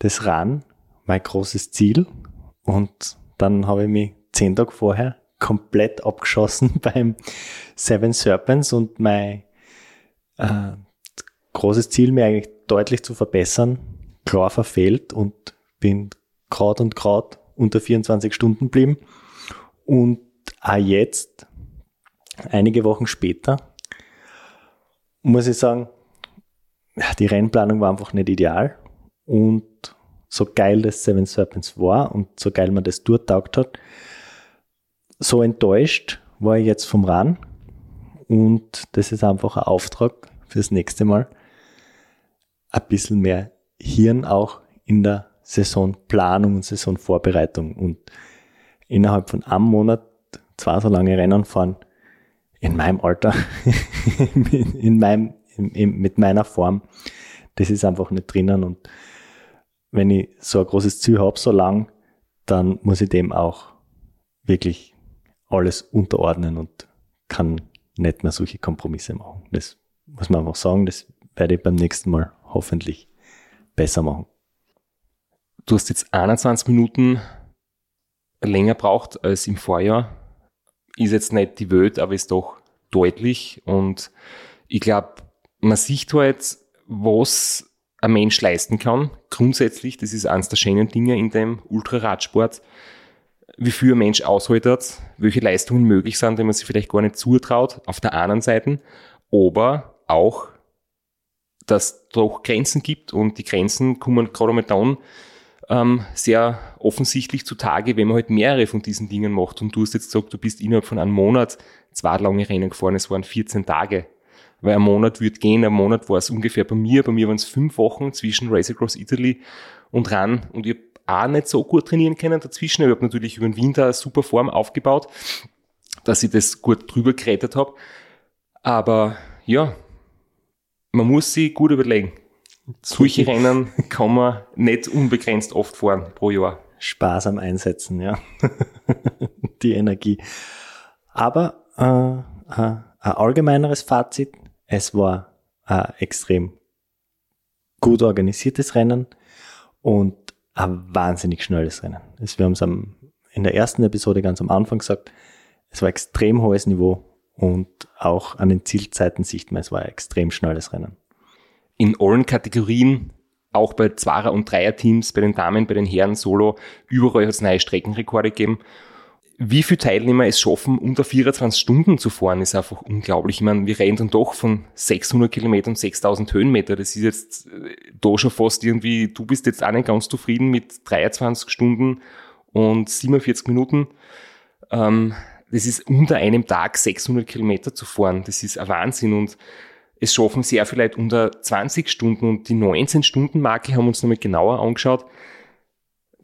das RAN mein großes Ziel und dann habe ich mich zehn Tage vorher komplett abgeschossen beim Seven Serpents und mein äh, großes Ziel, mir eigentlich deutlich zu verbessern, klar verfehlt und bin grad und grad unter 24 Stunden geblieben. Und auch jetzt, einige Wochen später, muss ich sagen, die Rennplanung war einfach nicht ideal. Und so geil das Seven Serpents war und so geil man das durchtaugt hat, so enttäuscht war ich jetzt vom RAN. Und das ist einfach ein Auftrag fürs nächste Mal. Ein bisschen mehr Hirn auch in der Saisonplanung und Saisonvorbereitung. Und innerhalb von einem Monat zwei so lange Rennen fahren, in meinem Alter, in meinem, in, in, mit meiner Form, das ist einfach nicht drinnen. Und wenn ich so ein großes Ziel habe, so lang, dann muss ich dem auch wirklich alles unterordnen und kann nicht mehr solche Kompromisse machen. Das muss man einfach sagen, das werde ich beim nächsten Mal hoffentlich besser machen. Du hast jetzt 21 Minuten länger braucht als im Vorjahr ist jetzt nicht die Welt, aber ist doch deutlich. Und ich glaube, man sieht halt, was ein Mensch leisten kann. Grundsätzlich, das ist eines der schönen Dinge in dem Ultraradsport, wie viel ein Mensch aushält, welche Leistungen möglich sind, die man sich vielleicht gar nicht zutraut, auf der anderen Seite, aber auch dass doch Grenzen gibt und die Grenzen kommen gerade mal dann ähm, sehr offensichtlich zutage, wenn man halt mehrere von diesen Dingen macht. Und du hast jetzt gesagt, du bist innerhalb von einem Monat zwei lange Rennen gefahren, es waren 14 Tage. Weil ein Monat wird gehen, ein Monat war es ungefähr bei mir, bei mir waren es fünf Wochen zwischen Race Across Italy und RAN und ich habe auch nicht so gut trainieren können dazwischen. Ich habe natürlich über den Winter eine super Form aufgebaut, dass ich das gut drüber gerettet habe. Aber ja, man muss sich gut überlegen. Solche Rennen kann man nicht unbegrenzt oft fahren pro Jahr. Sparsam einsetzen, ja. Die Energie. Aber äh, äh, ein allgemeineres Fazit, es war ein extrem gut organisiertes Rennen und ein wahnsinnig schnelles Rennen. Wir haben es in der ersten Episode ganz am Anfang gesagt, es war extrem hohes Niveau und auch an den Zielzeiten sieht man, es war ein extrem schnelles Rennen in allen Kategorien, auch bei Zweier- und Dreier-Teams, bei den Damen, bei den Herren solo, überall hat es neue Streckenrekorde gegeben. Wie viele Teilnehmer es schaffen, unter 24 Stunden zu fahren, ist einfach unglaublich. Ich meine, wir reden dann doch von 600 Kilometern, 6000 Höhenmeter. Das ist jetzt äh, da schon fast irgendwie, du bist jetzt auch nicht ganz zufrieden mit 23 Stunden und 47 Minuten. Ähm, das ist unter einem Tag 600 Kilometer zu fahren. Das ist ein Wahnsinn und es schaffen sehr vielleicht unter 20 Stunden und die 19-Stunden-Marke haben wir uns nochmal genauer angeschaut.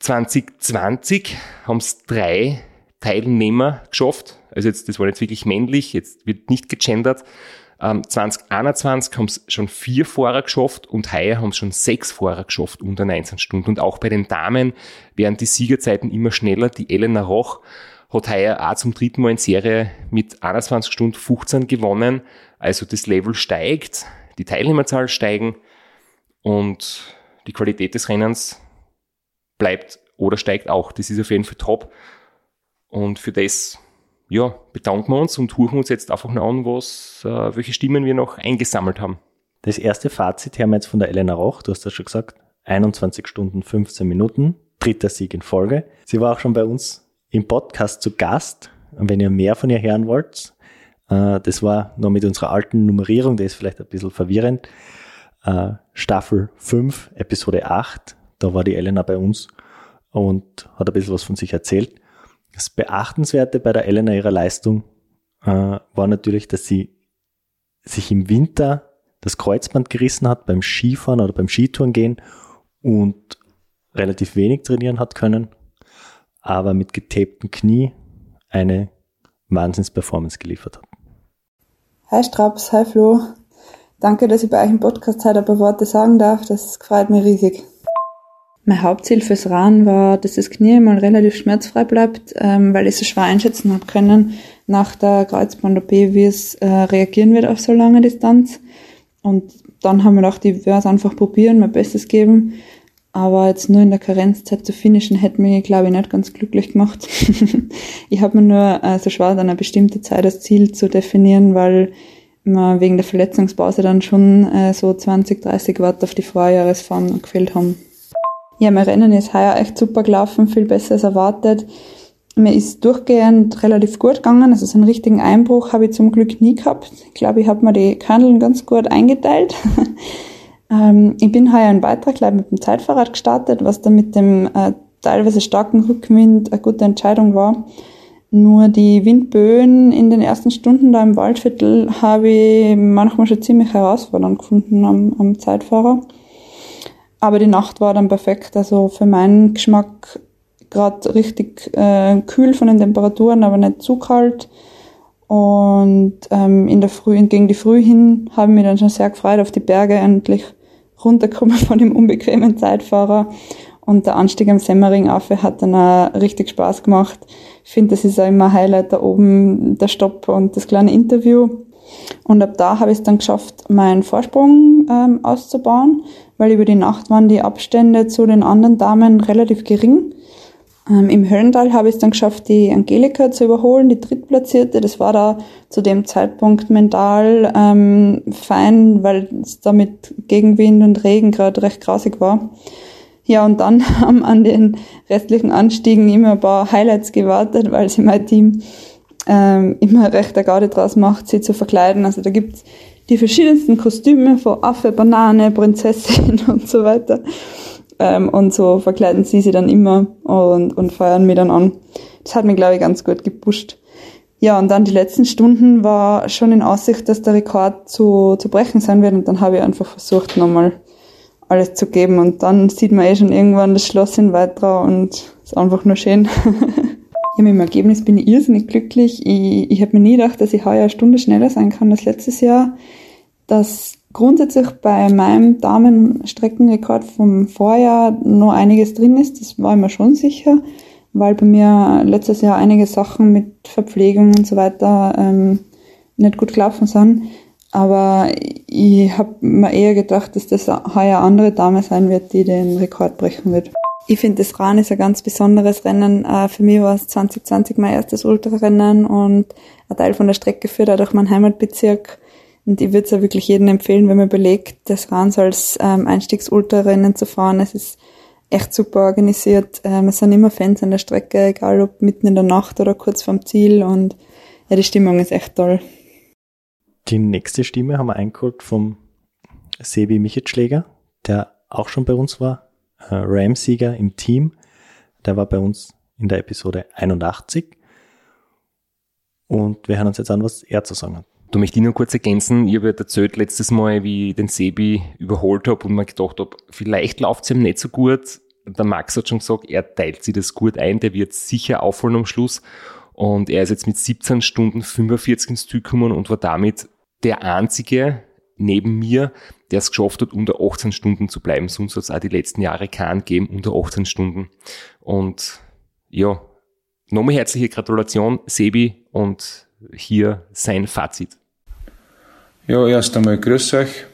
2020 haben es drei Teilnehmer geschafft. Also jetzt, das war jetzt wirklich männlich, jetzt wird nicht gegendert. Ähm, 2021 haben es schon vier Fahrer geschafft und heuer haben es schon sechs Fahrer geschafft unter 19 Stunden. Und auch bei den Damen werden die Siegerzeiten immer schneller. Die Elena Roch hat heuer auch zum dritten Mal in Serie mit 21 Stunden 15 gewonnen. Also das Level steigt, die Teilnehmerzahl steigen und die Qualität des Rennens bleibt oder steigt auch. Das ist auf jeden Fall top. Und für das ja, bedanken wir uns und huchen uns jetzt einfach noch an, was, äh, welche Stimmen wir noch eingesammelt haben. Das erste Fazit haben wir jetzt von der Elena Roch, du hast das schon gesagt, 21 Stunden 15 Minuten, dritter Sieg in Folge. Sie war auch schon bei uns im Podcast zu Gast. Und wenn ihr mehr von ihr hören wollt, das war noch mit unserer alten Nummerierung, der ist vielleicht ein bisschen verwirrend. Äh, Staffel 5, Episode 8, da war die Elena bei uns und hat ein bisschen was von sich erzählt. Das Beachtenswerte bei der Elena ihrer Leistung äh, war natürlich, dass sie sich im Winter das Kreuzband gerissen hat beim Skifahren oder beim Skitouren gehen und relativ wenig trainieren hat können, aber mit getapten Knie eine Wahnsinns-Performance geliefert hat. Hi Straps, hi Flo. Danke, dass ich bei euch im Podcast heute ein paar Worte sagen darf. Das freut mich riesig. Mein Hauptziel fürs Rahmen war, dass das Knie mal relativ schmerzfrei bleibt, ähm, weil ich so schwer einschätzen habe können nach der Kreuzband-OP, wie es äh, reagieren wird auf so lange Distanz. Und dann haben wir gedacht, ich werde es einfach probieren, mein Bestes geben. Aber jetzt nur in der Karenzzeit zu finishen, hätte mich, glaube ich, nicht ganz glücklich gemacht. ich habe mir nur äh, so schwer, dann eine bestimmte Zeit als Ziel zu definieren, weil wir wegen der Verletzungspause dann schon äh, so 20, 30 Watt auf die Vorjahresfahren gefehlt haben. Ja, mein Rennen ist heuer echt super gelaufen, viel besser als erwartet. Mir ist durchgehend relativ gut gegangen, also so einen richtigen Einbruch habe ich zum Glück nie gehabt. Ich glaube, ich habe mir die Kandeln ganz gut eingeteilt. Ähm, ich bin heuer einen Beitrag gleich mit dem Zeitfahrrad gestartet, was dann mit dem äh, teilweise starken Rückwind eine gute Entscheidung war. Nur die Windböen in den ersten Stunden da im Waldviertel habe ich manchmal schon ziemlich herausfordernd gefunden am, am Zeitfahrer. Aber die Nacht war dann perfekt. Also für meinen Geschmack gerade richtig äh, kühl von den Temperaturen, aber nicht zu kalt. Und ähm, in der Früh, gegen die Früh hin haben wir dann schon sehr gefreut auf die Berge endlich runterkommen von dem unbequemen Zeitfahrer. Und der Anstieg am Semmering auf hat dann auch richtig Spaß gemacht. Ich finde, das ist auch immer Highlight da oben, der Stopp und das kleine Interview. Und ab da habe ich es dann geschafft, meinen Vorsprung ähm, auszubauen, weil über die Nacht waren die Abstände zu den anderen Damen relativ gering. Ähm, Im Höllental habe ich es dann geschafft, die Angelika zu überholen, die Drittplatzierte. Das war da zu dem Zeitpunkt mental ähm, fein, weil es da mit Gegenwind und Regen gerade recht grausig war. Ja, und dann haben an den restlichen Anstiegen immer ein paar Highlights gewartet, weil sie mein Team ähm, immer recht Garde draus macht, sie zu verkleiden. Also da gibt's die verschiedensten Kostüme von Affe, Banane, Prinzessin und so weiter. Ähm, und so verkleiden sie sie dann immer und, und feuern mich dann an. Das hat mich, glaube ich, ganz gut gepusht. Ja, und dann die letzten Stunden war schon in Aussicht, dass der Rekord zu, zu brechen sein wird. Und dann habe ich einfach versucht, nochmal alles zu geben. Und dann sieht man eh schon irgendwann das Schloss in Weitra und ist einfach nur schön. ja, mit dem Ergebnis bin ich irrsinnig glücklich. Ich, ich habe mir nie gedacht, dass ich heuer eine Stunde schneller sein kann als letztes Jahr. Dass grundsätzlich bei meinem Damenstreckenrekord vom Vorjahr noch einiges drin ist, das war ich mir schon sicher weil bei mir letztes Jahr einige Sachen mit Verpflegung und so weiter ähm, nicht gut gelaufen sind. Aber ich habe mir eher gedacht, dass das heuer andere Dame sein wird, die den Rekord brechen wird. Ich finde, das Rahn ist ein ganz besonderes Rennen. Äh, für mich war es 2020 mein erstes Ultrarennen und ein Teil von der Strecke führt auch durch meinen Heimatbezirk. Und ich würde es ja wirklich jedem empfehlen, wenn man überlegt, das so als ähm, Einstiegsultrarennen zu fahren. Es ist echt super organisiert. Ähm, es sind immer Fans an der Strecke, egal ob mitten in der Nacht oder kurz vorm Ziel und ja, die Stimmung ist echt toll. Die nächste Stimme haben wir eingeholt vom Sebi Michetschläger, der auch schon bei uns war, äh, Ram-Sieger im Team. Der war bei uns in der Episode 81. Und wir hören uns jetzt an, was er zu sagen hat. Du möchtest nur kurz ergänzen, ich habe ja erzählt letztes Mal, wie ich den Sebi überholt habe und mir gedacht habe, vielleicht läuft es ihm nicht so gut. Der Max hat schon gesagt, er teilt sich das gut ein, der wird sicher aufholen am Schluss. Und er ist jetzt mit 17 Stunden 45 ins Ziel gekommen und war damit der einzige neben mir, der es geschafft hat, unter 18 Stunden zu bleiben. Sonst hat es auch die letzten Jahre keinen gegeben, unter 18 Stunden. Und ja, nochmal herzliche Gratulation, Sebi, und hier sein Fazit. Ja, erst einmal grüß euch.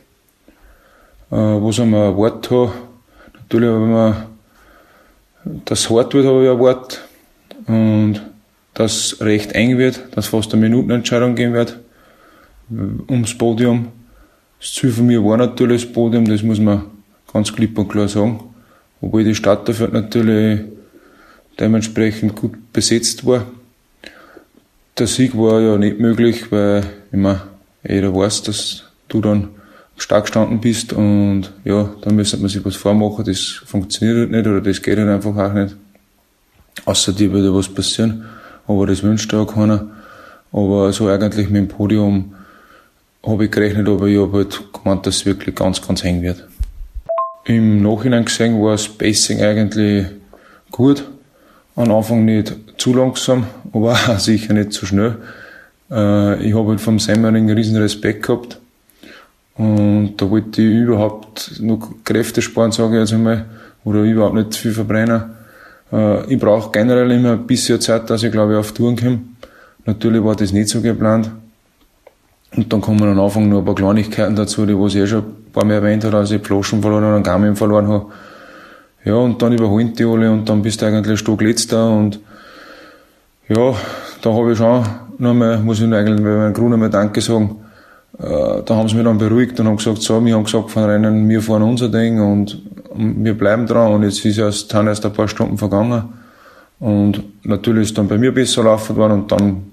Äh, was haben wir erwartet haben. Natürlich haben wir das hart wird, habe ich erwartet. Und dass recht eng wird, dass fast eine Minutenentscheidung gehen wird ums Podium. Das Ziel von mir war natürlich das Podium, das muss man ganz klipp und klar sagen. Obwohl die Stadt dafür natürlich dementsprechend gut besetzt war der Sieg war ja nicht möglich, weil immer jeder weiß, dass du dann stark gestanden bist und ja, dann müsste man sich was vormachen, das funktioniert halt nicht oder das geht halt einfach auch nicht. Außer dir würde was passieren, aber das wünscht ja keiner. Aber so eigentlich mit dem Podium habe ich gerechnet, aber ich habe halt gemeint, dass es wirklich ganz, ganz eng wird. Im Nachhinein gesehen war das Spacing eigentlich gut. Am Anfang nicht zu langsam, aber sicher nicht zu schnell. Äh, ich habe halt vom Semmering riesen Respekt gehabt. Und da wollte ich überhaupt noch Kräfte sparen, sage ich jetzt einmal, oder überhaupt nicht viel verbrennen. Äh, ich brauche generell immer ein bisschen Zeit, dass ich glaube ich auf Touren komme. Natürlich war das nicht so geplant. Und dann kommen am Anfang noch ein paar Kleinigkeiten dazu, die was ich eh schon ein paar Mal erwähnt habe, als ich Flaschen verloren und einen Garmin verloren habe. Ja, und dann überholen die alle und dann bist du eigentlich ein Stück letzter und ja, da habe ich schon nochmal, muss ich eigentlich bei meinem Grund einmal Danke sagen, äh, da haben sie mich dann beruhigt und haben gesagt, so, wir haben gesagt von Rennen, wir fahren unser Ding und wir bleiben dran und jetzt ist erst, haben erst ein paar Stunden vergangen und natürlich ist dann bei mir besser laufen worden und dann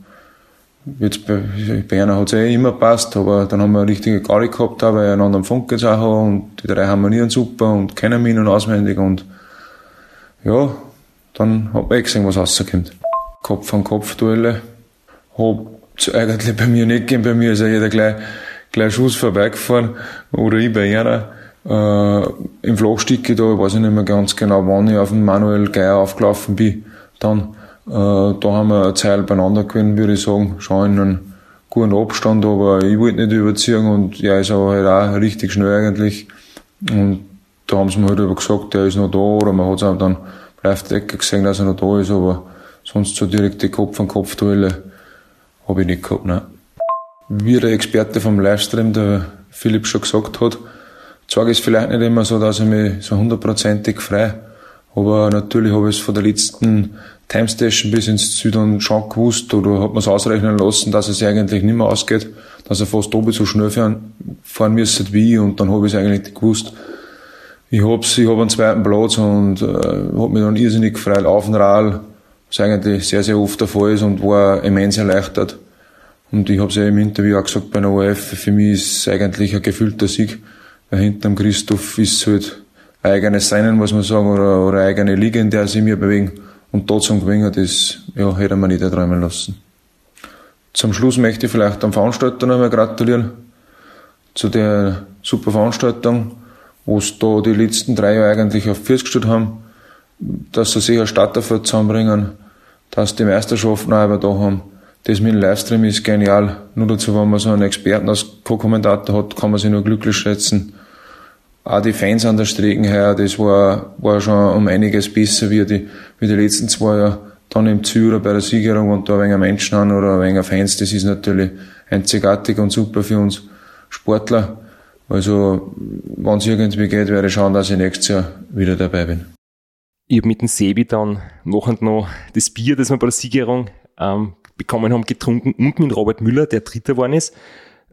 Jetzt bei, bei einer hat es eh immer passt, aber dann haben wir eine richtige Gaudi gehabt, weil ich einen anderen Funk jetzt auch habe und die drei harmonieren super und kennen mich und auswendig und ja, dann hat man eh gesehen, was rauskommt. Kopf an Kopf Duelle. Hab's eigentlich bei mir nicht gegeben, bei mir ist ja jeder gleich, gleich Schuss vorbeigefahren oder ich bei einer. Äh, Im Flachstücke da, weiß ich nicht mehr ganz genau, wann ich auf den Manuel Geier aufgelaufen bin, dann äh, da haben wir eine Zeit beieinander gewinnen, würde ich sagen. Schon in einem guten Abstand, aber ich wollte nicht überziehen und ja, ist aber halt auch richtig schnell eigentlich. Und da haben sie mir halt aber gesagt, der ist noch da, oder man hat es auch dann live gesehen, dass er noch da ist, aber sonst so direkte Kopf-an-Kopf-Duelle habe ich nicht gehabt, ne. Wie der Experte vom Livestream, der Philipp schon gesagt hat, zeige es vielleicht nicht immer so, dass ich mich so hundertprozentig frei aber natürlich habe ich es von der letzten Timestation bis ins dann schon gewusst oder hat man es ausrechnen lassen, dass es eigentlich nicht mehr ausgeht, dass er fast oben so schnell fahren, fahren müsste wie ich und dann habe ich es eigentlich gewusst. Ich hab's, ich hab einen zweiten Platz und äh, hab mich dann irrsinnig gefreut auf den Rall, was eigentlich sehr, sehr oft der Fall ist und war immens erleichtert. Und ich habe es ja im Interview auch gesagt bei der ORF, für mich ist es eigentlich ein gefühlter Sieg, weil hinter dem Christoph ist halt ein eigenes Seinen, muss man sagen, oder, oder eine eigene Liga, in der sie mir bewegen. Und dort zum Gewinnen, das ja, hätte man nicht erträumen lassen. Zum Schluss möchte ich vielleicht am Veranstalter einmal gratulieren. Zu der super Veranstaltung, wo es da die letzten drei Jahre eigentlich auf Füße gestellt haben, dass sie sich eine Stadt dafür zusammenbringen, dass die Meisterschaften auch da haben. Das mit dem Livestream ist genial. Nur dazu, wenn man so einen Experten als Co-Kommentator hat, kann man sich nur glücklich schätzen. Auch die Fans an der Strecke her, das war, war schon um einiges besser wie die, wie die letzten zwei Jahre. Dann im oder bei der Siegerung und da ein wenig Menschen an oder ein wenig Fans, das ist natürlich einzigartig und super für uns Sportler. Also, wenn es irgendwie geht, werde ich schauen, dass ich nächstes Jahr wieder dabei bin. Ich habe mit dem Sebi dann noch und noch das Bier, das wir bei der Siegerung ähm, bekommen haben, getrunken und mit Robert Müller, der Dritter geworden ist,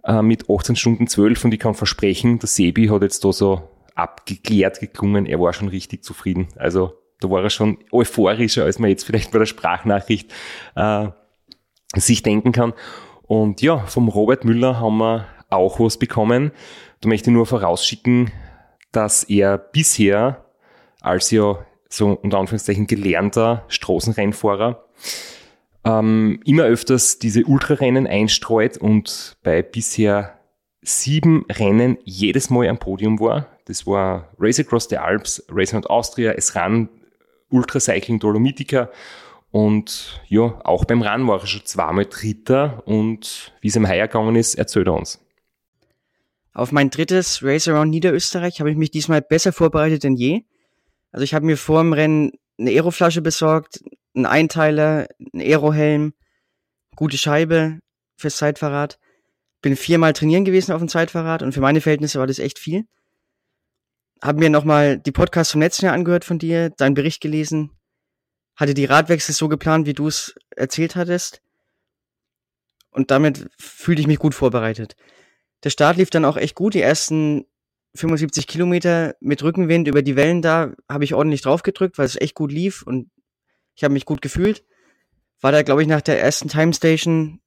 äh, mit 18 Stunden 12 und ich kann versprechen, der Sebi hat jetzt da so abgeklärt geklungen, er war schon richtig zufrieden. Also da war er schon euphorischer, als man jetzt vielleicht bei der Sprachnachricht äh, sich denken kann. Und ja, vom Robert Müller haben wir auch was bekommen. Da möchte ich nur vorausschicken, dass er bisher als ja so unter Anführungszeichen gelernter Straßenrennfahrer ähm, immer öfters diese Ultrarennen einstreut und bei bisher sieben Rennen jedes Mal am Podium war. Das war Race Across the Alps, Race Around Austria, es ran Ultracycling Dolomitica und ja, auch beim Rennen war er schon zweimal Dritter und wie es ihm heuer gegangen ist, erzählt er uns. Auf mein drittes Race Around Niederösterreich habe ich mich diesmal besser vorbereitet denn je. Also ich habe mir vor dem Rennen eine Aeroflasche besorgt, einen Einteiler, einen Aerohelm, gute Scheibe fürs Zeitfahrrad. Bin viermal trainieren gewesen auf dem Zeitfahrrad und für meine Verhältnisse war das echt viel. Hab mir nochmal die Podcasts vom letzten Jahr angehört von dir, deinen Bericht gelesen, hatte die Radwechsel so geplant, wie du es erzählt hattest. Und damit fühlte ich mich gut vorbereitet. Der Start lief dann auch echt gut. Die ersten 75 Kilometer mit Rückenwind über die Wellen da habe ich ordentlich drauf gedrückt, weil es echt gut lief und ich habe mich gut gefühlt. War da, glaube ich, nach der ersten Time Station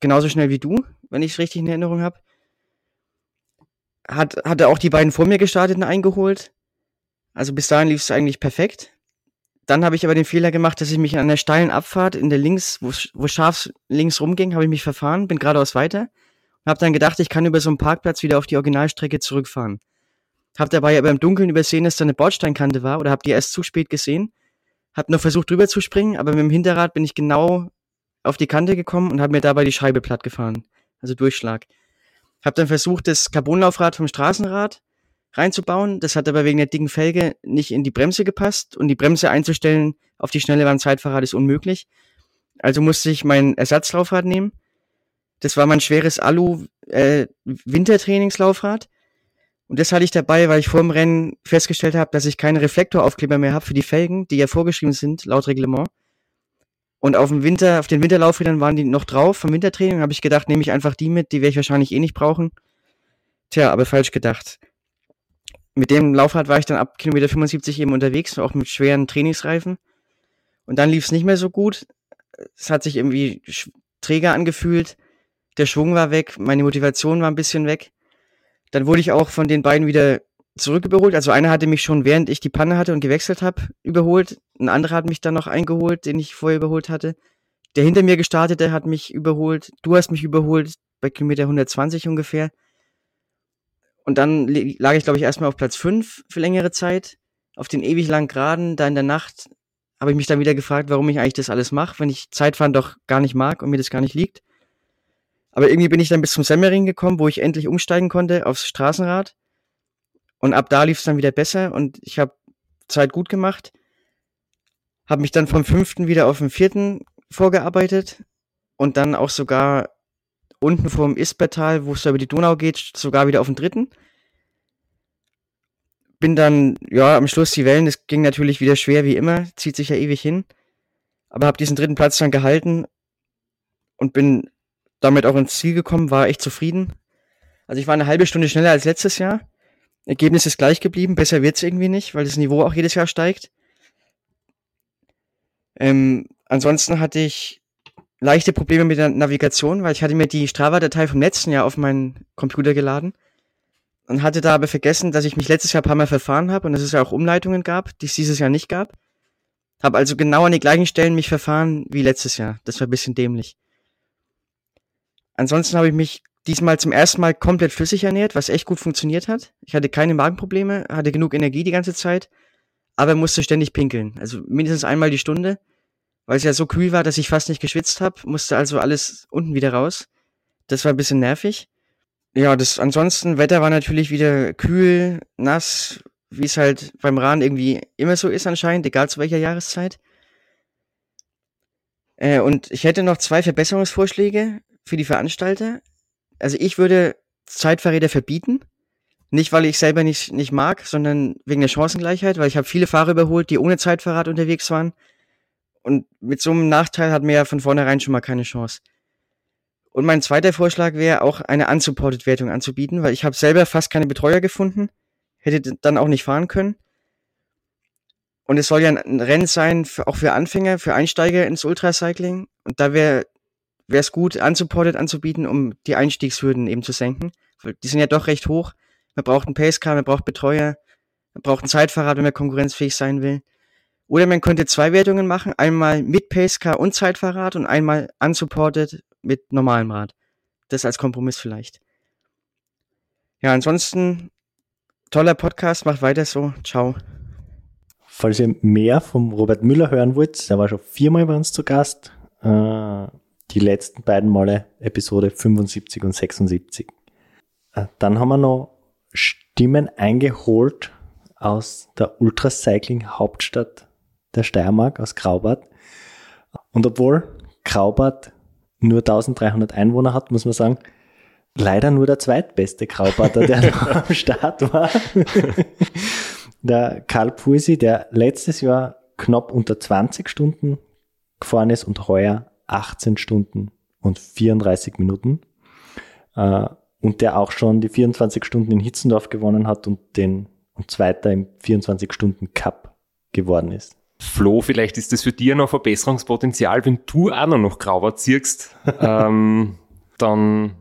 genauso schnell wie du, wenn ich es richtig in Erinnerung habe. Hat, hatte auch die beiden vor mir gestarteten eingeholt. Also bis dahin lief es eigentlich perfekt. Dann habe ich aber den Fehler gemacht, dass ich mich an der steilen Abfahrt in der links, wo, wo scharf links rumging, habe ich mich verfahren, bin geradeaus weiter habe dann gedacht, ich kann über so einen Parkplatz wieder auf die Originalstrecke zurückfahren. Hab dabei aber im Dunkeln übersehen, dass da eine Bordsteinkante war oder hab die erst zu spät gesehen hab noch versucht drüber zu springen, aber mit dem Hinterrad bin ich genau auf die Kante gekommen und habe mir dabei die Scheibe platt gefahren. Also Durchschlag. Hab dann versucht, das Carbonlaufrad vom Straßenrad reinzubauen. Das hat aber wegen der dicken Felge nicht in die Bremse gepasst und die Bremse einzustellen auf die Schnelle beim Zeitfahrrad ist unmöglich. Also musste ich mein Ersatzlaufrad nehmen. Das war mein schweres Alu äh. Und das hatte ich dabei, weil ich vor dem Rennen festgestellt habe, dass ich keine Reflektoraufkleber mehr habe für die Felgen, die ja vorgeschrieben sind, laut Reglement. Und auf dem Winter, auf den Winterlaufrädern waren die noch drauf vom Wintertraining. habe ich gedacht, nehme ich einfach die mit, die werde ich wahrscheinlich eh nicht brauchen. Tja, aber falsch gedacht. Mit dem Laufrad war ich dann ab Kilometer 75 eben unterwegs, auch mit schweren Trainingsreifen. Und dann lief es nicht mehr so gut. Es hat sich irgendwie träger angefühlt. Der Schwung war weg, meine Motivation war ein bisschen weg. Dann wurde ich auch von den beiden wieder zurück überholt. Also einer hatte mich schon, während ich die Panne hatte und gewechselt habe, überholt. Ein anderer hat mich dann noch eingeholt, den ich vorher überholt hatte. Der hinter mir gestartete hat mich überholt. Du hast mich überholt bei Kilometer 120 ungefähr. Und dann lag ich, glaube ich, erstmal auf Platz 5 für längere Zeit. Auf den ewig langen Geraden, da in der Nacht, habe ich mich dann wieder gefragt, warum ich eigentlich das alles mache, wenn ich Zeitfahren doch gar nicht mag und mir das gar nicht liegt. Aber irgendwie bin ich dann bis zum Semmering gekommen, wo ich endlich umsteigen konnte aufs Straßenrad. Und ab da lief es dann wieder besser und ich habe Zeit gut gemacht. Habe mich dann vom fünften wieder auf den vierten vorgearbeitet und dann auch sogar unten vorm Ispertal, wo es über die Donau geht, sogar wieder auf den dritten. Bin dann, ja, am Schluss die Wellen, das ging natürlich wieder schwer wie immer, zieht sich ja ewig hin. Aber habe diesen dritten Platz dann gehalten und bin damit auch ins Ziel gekommen, war echt zufrieden. Also ich war eine halbe Stunde schneller als letztes Jahr. Ergebnis ist gleich geblieben, besser wird's irgendwie nicht, weil das Niveau auch jedes Jahr steigt. Ähm, ansonsten hatte ich leichte Probleme mit der Navigation, weil ich hatte mir die Strava-Datei vom letzten Jahr auf meinen Computer geladen und hatte da aber vergessen, dass ich mich letztes Jahr ein paar Mal verfahren habe und dass es ja auch Umleitungen gab, die es dieses Jahr nicht gab. Habe also genau an die gleichen Stellen mich verfahren wie letztes Jahr. Das war ein bisschen dämlich. Ansonsten habe ich mich diesmal zum ersten Mal komplett flüssig ernährt, was echt gut funktioniert hat. Ich hatte keine Magenprobleme, hatte genug Energie die ganze Zeit, aber musste ständig pinkeln. Also mindestens einmal die Stunde, weil es ja so kühl war, dass ich fast nicht geschwitzt habe, musste also alles unten wieder raus. Das war ein bisschen nervig. Ja, das ansonsten Wetter war natürlich wieder kühl, nass, wie es halt beim Rahn irgendwie immer so ist anscheinend, egal zu welcher Jahreszeit. Äh, und ich hätte noch zwei Verbesserungsvorschläge für die Veranstalter. Also ich würde Zeitfahrräder verbieten. Nicht, weil ich selber nicht, nicht mag, sondern wegen der Chancengleichheit, weil ich habe viele Fahrer überholt, die ohne Zeitfahrrad unterwegs waren. Und mit so einem Nachteil hat man ja von vornherein schon mal keine Chance. Und mein zweiter Vorschlag wäre auch eine Unsupported-Wertung anzubieten, weil ich habe selber fast keine Betreuer gefunden, hätte dann auch nicht fahren können. Und es soll ja ein Rennen sein, für, auch für Anfänger, für Einsteiger ins Ultracycling. Und da wäre wäre es gut, unsupported anzubieten, um die Einstiegshürden eben zu senken. Die sind ja doch recht hoch. Man braucht einen Pacecar, man braucht Betreuer, man braucht ein Zeitfahrrad, wenn man konkurrenzfähig sein will. Oder man könnte zwei Wertungen machen, einmal mit Pacecar und Zeitfahrrad und einmal unsupported mit normalem Rad. Das als Kompromiss vielleicht. Ja, ansonsten toller Podcast, macht weiter so. Ciao. Falls ihr mehr vom Robert Müller hören wollt, der war schon viermal bei uns zu Gast. Äh, die letzten beiden Male Episode 75 und 76. Äh, dann haben wir noch Stimmen eingeholt aus der Ultracycling Hauptstadt der Steiermark, aus Graubart. Und obwohl Graubart nur 1300 Einwohner hat, muss man sagen, leider nur der zweitbeste Graubarter, der noch am Start war. der Karl Pursi, der letztes Jahr knapp unter 20 Stunden gefahren ist und heuer 18 Stunden und 34 Minuten. Äh, und der auch schon die 24 Stunden in Hitzendorf gewonnen hat und den und Zweiter im 24 Stunden Cup geworden ist. Flo, vielleicht ist das für dich noch Verbesserungspotenzial, wenn du auch noch nach Grauwart ziehst, ähm, dann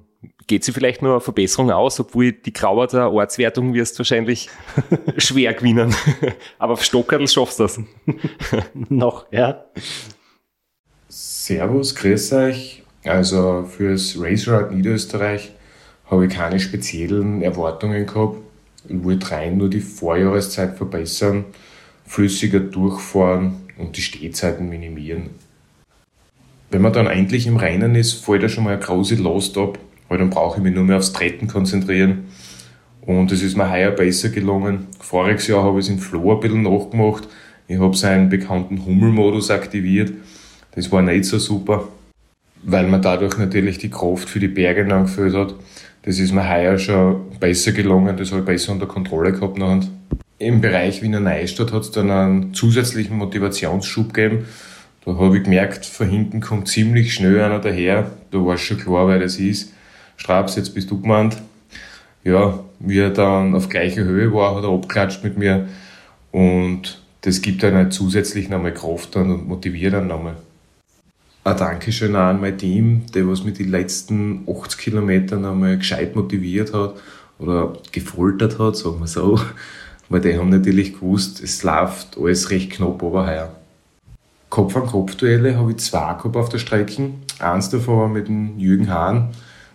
geht sie vielleicht nur eine Verbesserung aus, obwohl die Grauwarter Ortswertung wirst wahrscheinlich schwer gewinnen. Aber auf Stockerl schaffst du das. noch, ja. Servus, grüß euch. Also fürs Race Ride Niederösterreich habe ich keine speziellen Erwartungen gehabt. Ich wollte rein nur die Vorjahreszeit verbessern, flüssiger durchfahren und die Stehzeiten minimieren. Wenn man dann endlich im Rennen ist, fällt ja schon mal eine große Last ab, weil dann brauche ich mich nur mehr aufs Treten konzentrieren. Und es ist mir heuer besser gelungen. Voriges Jahr habe ich es in Flow ein bisschen nachgemacht. Ich habe seinen bekannten Hummelmodus aktiviert das war nicht so super, weil man dadurch natürlich die Kraft für die Berge angefühlt hat. Das ist mir heuer schon besser gelungen, das habe ich besser unter Kontrolle gehabt. Nachher. Im Bereich Wiener Neustadt hat es dann einen zusätzlichen Motivationsschub gegeben. Da habe ich gemerkt, von hinten kommt ziemlich schnell einer daher. Da war es schon klar, wer das ist. Straps, jetzt bist du gemeint. Ja, wie er dann auf gleicher Höhe war, hat er abgeklatscht mit mir. Und das gibt dann halt zusätzlich nochmal Kraft und motiviert dann nochmal ein Dankeschön auch an mein Team, der was mich die letzten 80 Kilometer einmal gescheit motiviert hat oder gefoltert hat, sagen wir so. Weil die haben natürlich gewusst, es läuft alles recht knapp aber heuer. Kopf-an-Kopf-Duelle habe ich zwei gehabt auf der Strecke. Eins davon war mit dem Jürgen Hahn.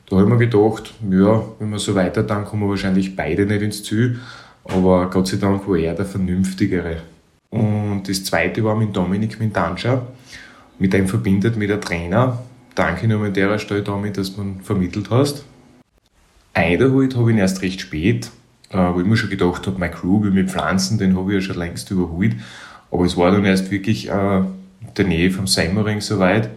Da habe ich mir gedacht, ja, wenn wir so weiter dann kommen wir wahrscheinlich beide nicht ins Ziel. Aber Gott sei Dank war er der Vernünftigere. Und das zweite war mit Dominik Mintanscha mit einem verbindet mit der Trainer. Danke nochmal an der Stelle damit, dass man vermittelt hast. Eingeholt habe ich ihn erst recht spät, äh, wo ich mir schon gedacht habe, mein Crew mit Pflanzen, den habe ich ja schon längst überholt. Aber es war dann erst wirklich äh, in der Nähe vom Seimmering soweit.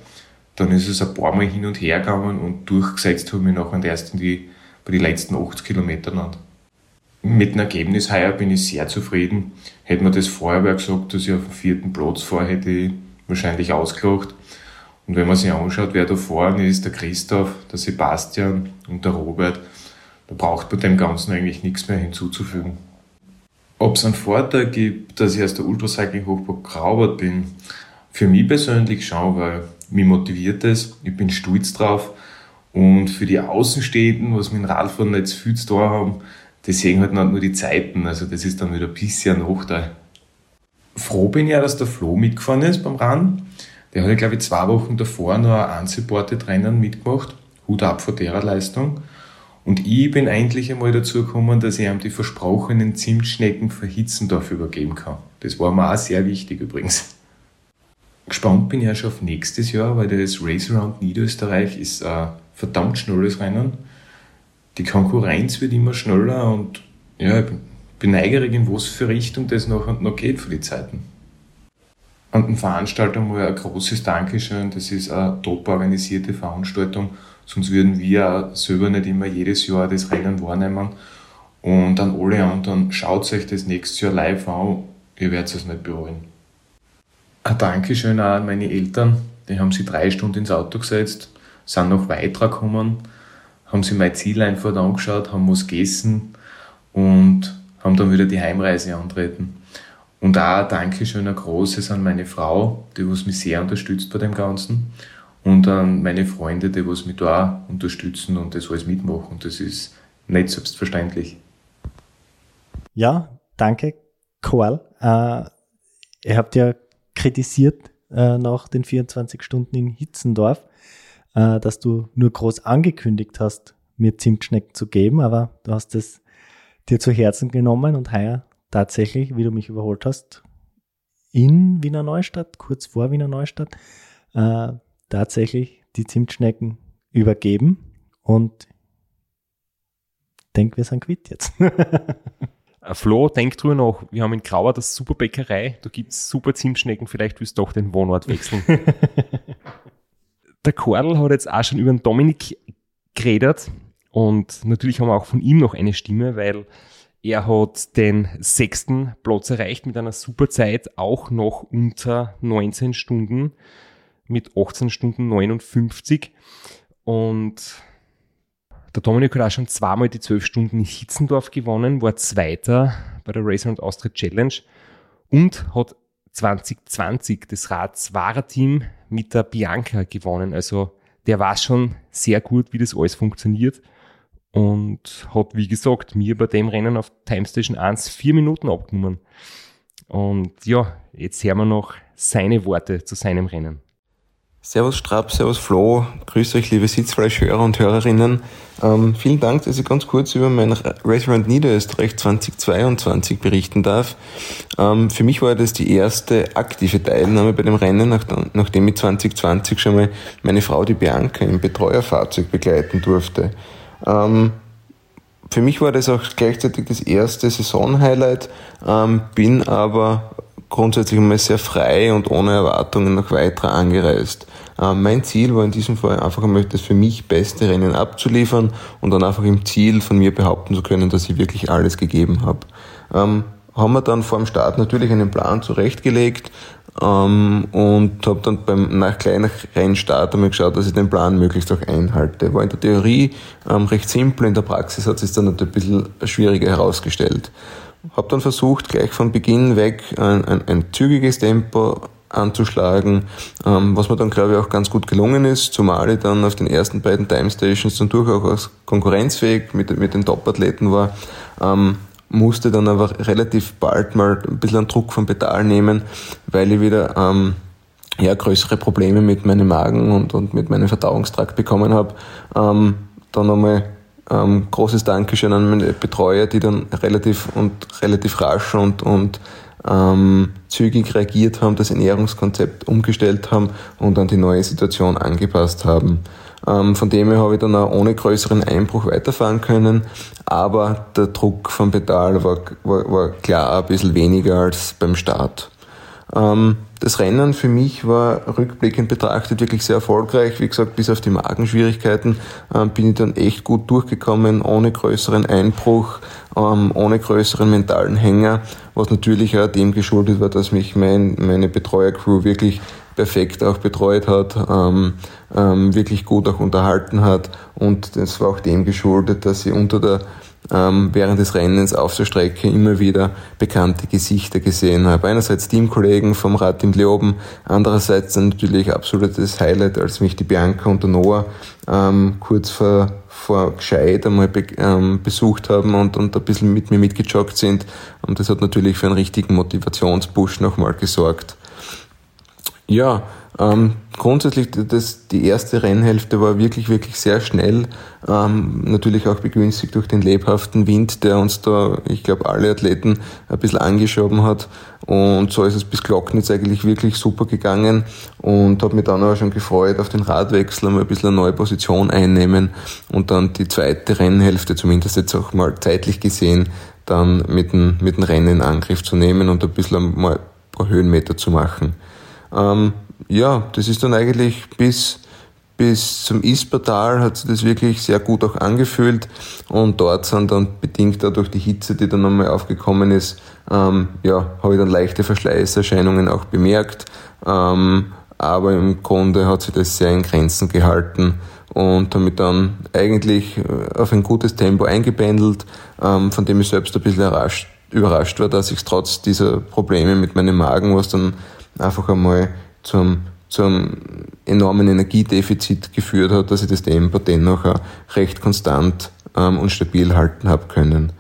Dann ist es ein paar Mal hin und her gegangen und durchgesetzt habe ich mich nachher erst in die, bei den letzten 80 Kilometern an. Mit dem Ergebnis heuer bin ich sehr zufrieden. Hätte man das vorher gesagt, dass ich auf dem vierten Platz fahre, hätte ich wahrscheinlich ausgelacht. Und wenn man sich anschaut, wer da vorne ist, der Christoph, der Sebastian und der Robert, da braucht man dem Ganzen eigentlich nichts mehr hinzuzufügen. Ob es einen Vorteil gibt, dass ich aus der Ultracycling Hochburg Graubert bin, für mich persönlich schon, weil mich motiviert es, ich bin stolz drauf. Und für die Außenstehenden, was mit dem Radfahren zu viel zu tun haben, die sehen halt nicht nur die Zeiten. Also das ist dann wieder ein bisschen ein Nachteil. Froh bin ja, dass der Flo mitgefahren ist beim Rennen. Der hat ja, glaube ich, zwei Wochen davor noch ein unsupported Rennen mitgemacht. Hut ab vor der Leistung. Und ich bin endlich einmal dazu gekommen, dass ich ihm die versprochenen Zimtschnecken für Hitzendorf übergeben kann. Das war mir auch sehr wichtig übrigens. Gespannt bin ich ja schon auf nächstes Jahr, weil das Race Around Niederösterreich ist ein verdammt schnelles Rennen. Die Konkurrenz wird immer schneller und ja, ich bin neugierig, in was für Richtung das noch, noch geht für die Zeiten. Und den Veranstaltern mal ein großes Dankeschön. Das ist eine top organisierte Veranstaltung Sonst würden wir selber nicht immer jedes Jahr das Rennen wahrnehmen. Und an alle anderen, schaut euch das nächstes Jahr live an, ihr werdet es nicht bereuen. Ein Dankeschön auch an meine Eltern, die haben sich drei Stunden ins Auto gesetzt, sind noch weiter gekommen, haben sich mein Ziel einfach angeschaut, haben was gegessen und haben dann wieder die Heimreise antreten. Und auch ein Dankeschön, ein großes an meine Frau, die was mich sehr unterstützt bei dem Ganzen und an meine Freunde, die was mich da unterstützen und das alles mitmachen. Das ist nicht selbstverständlich. Ja, danke, Karl. Äh, ihr habt ja kritisiert äh, nach den 24 Stunden in Hitzendorf, äh, dass du nur groß angekündigt hast, mir Zimtschnecken zu geben, aber du hast es dir zu Herzen genommen und heuer tatsächlich, wie du mich überholt hast, in Wiener Neustadt, kurz vor Wiener Neustadt, äh, tatsächlich die Zimtschnecken übergeben und denke, wir sind quitt jetzt. Äh, Flo, denk drüber nach. Wir haben in Grauer das super Bäckerei. Da gibt es super Zimtschnecken. Vielleicht willst du doch den Wohnort wechseln. Der Kordel hat jetzt auch schon über den Dominik geredet. Und natürlich haben wir auch von ihm noch eine Stimme, weil er hat den sechsten Platz erreicht mit einer super Zeit, auch noch unter 19 Stunden mit 18 Stunden 59. Und der Dominik hat auch schon zweimal die 12 Stunden in Hitzendorf gewonnen, war Zweiter bei der Racer und Austria Challenge und hat 2020 das Rad-Zwara-Team mit der Bianca gewonnen. Also der weiß schon sehr gut, wie das alles funktioniert und hat, wie gesagt, mir bei dem Rennen auf Time Station 1 vier Minuten abgenommen. Und ja, jetzt hören wir noch seine Worte zu seinem Rennen. Servus Strapp, Servus Flo, grüß euch liebe Sitzfleischhörer und Hörerinnen. Ähm, vielen Dank, dass ich ganz kurz über mein Restaurant Niederösterreich 2022 berichten darf. Ähm, für mich war das die erste aktive Teilnahme bei dem Rennen, nach, nachdem ich 2020 schon mal meine Frau, die Bianca, im Betreuerfahrzeug begleiten durfte. Ähm, für mich war das auch gleichzeitig das erste Saisonhighlight, ähm, bin aber grundsätzlich einmal sehr frei und ohne Erwartungen noch weiter angereist. Ähm, mein Ziel war in diesem Fall einfach einmal das für mich beste Rennen abzuliefern und dann einfach im Ziel von mir behaupten zu können, dass ich wirklich alles gegeben habe. Ähm, haben wir dann vor dem Start natürlich einen Plan zurechtgelegt ähm, und habe dann beim nach kleinen Rennstart einmal geschaut, dass ich den Plan möglichst auch einhalte. War in der Theorie ähm, recht simpel, in der Praxis hat sich dann natürlich ein bisschen schwieriger herausgestellt. Habe dann versucht, gleich von Beginn weg ein, ein, ein zügiges Tempo anzuschlagen, ähm, was mir dann glaube ich auch ganz gut gelungen ist, zumal ich dann auf den ersten beiden Time Stations dann durchaus konkurrenzfähig mit, mit den Top-Athleten war, ähm, musste dann aber relativ bald mal ein bisschen Druck vom Pedal nehmen, weil ich wieder ähm, ja, größere Probleme mit meinem Magen und, und mit meinem Verdauungstrakt bekommen habe. Ähm, dann einmal ähm, großes Dankeschön an meine Betreuer, die dann relativ und relativ rasch und, und ähm, zügig reagiert haben, das Ernährungskonzept umgestellt haben und an die neue Situation angepasst haben. Ähm, von dem her habe ich dann auch ohne größeren Einbruch weiterfahren können, aber der Druck vom Pedal war, war, war klar ein bisschen weniger als beim Start. Ähm, das Rennen für mich war rückblickend betrachtet wirklich sehr erfolgreich. Wie gesagt, bis auf die Magenschwierigkeiten ähm, bin ich dann echt gut durchgekommen, ohne größeren Einbruch, ohne größeren mentalen Hänger, was natürlich auch dem geschuldet war, dass mich mein, meine Betreuercrew wirklich perfekt auch betreut hat, ähm, ähm, wirklich gut auch unterhalten hat und das war auch dem geschuldet, dass ich unter der ähm, während des Rennens auf der Strecke immer wieder bekannte Gesichter gesehen habe. Einerseits Teamkollegen vom Rad im Leoben, andererseits natürlich absolutes Highlight, als mich die Bianca und der Noah ähm, kurz vor, vor Gescheit einmal be, ähm, besucht haben und, und ein bisschen mit mir mitgejoggt sind. Und das hat natürlich für einen richtigen Motivationspush nochmal gesorgt. Ja, ähm, grundsätzlich das, die erste Rennhälfte war wirklich, wirklich sehr schnell. Ähm, natürlich auch begünstigt durch den lebhaften Wind, der uns da, ich glaube, alle Athleten ein bisschen angeschoben hat. Und so ist es bis Glocknitz eigentlich wirklich super gegangen und habe mich dann auch schon gefreut auf den Radwechsel, einmal ein bisschen eine neue Position einnehmen und dann die zweite Rennhälfte, zumindest jetzt auch mal zeitlich gesehen, dann mit dem, mit dem Rennen in Angriff zu nehmen und ein bisschen mal ein paar Höhenmeter zu machen. Ähm, ja, das ist dann eigentlich bis, bis zum Ispertal hat sich das wirklich sehr gut auch angefühlt. Und dort sind dann bedingt dadurch die Hitze, die dann nochmal aufgekommen ist, ähm, ja, habe ich dann leichte Verschleißerscheinungen auch bemerkt, ähm, aber im Grunde hat sich das sehr in Grenzen gehalten und damit dann eigentlich äh, auf ein gutes Tempo eingependelt, ähm, von dem ich selbst ein bisschen überrascht, war, dass ich trotz dieser Probleme mit meinem Magen, was dann einfach einmal zum, zum enormen Energiedefizit geführt hat, dass ich das Tempo dennoch recht konstant ähm, und stabil halten habe können.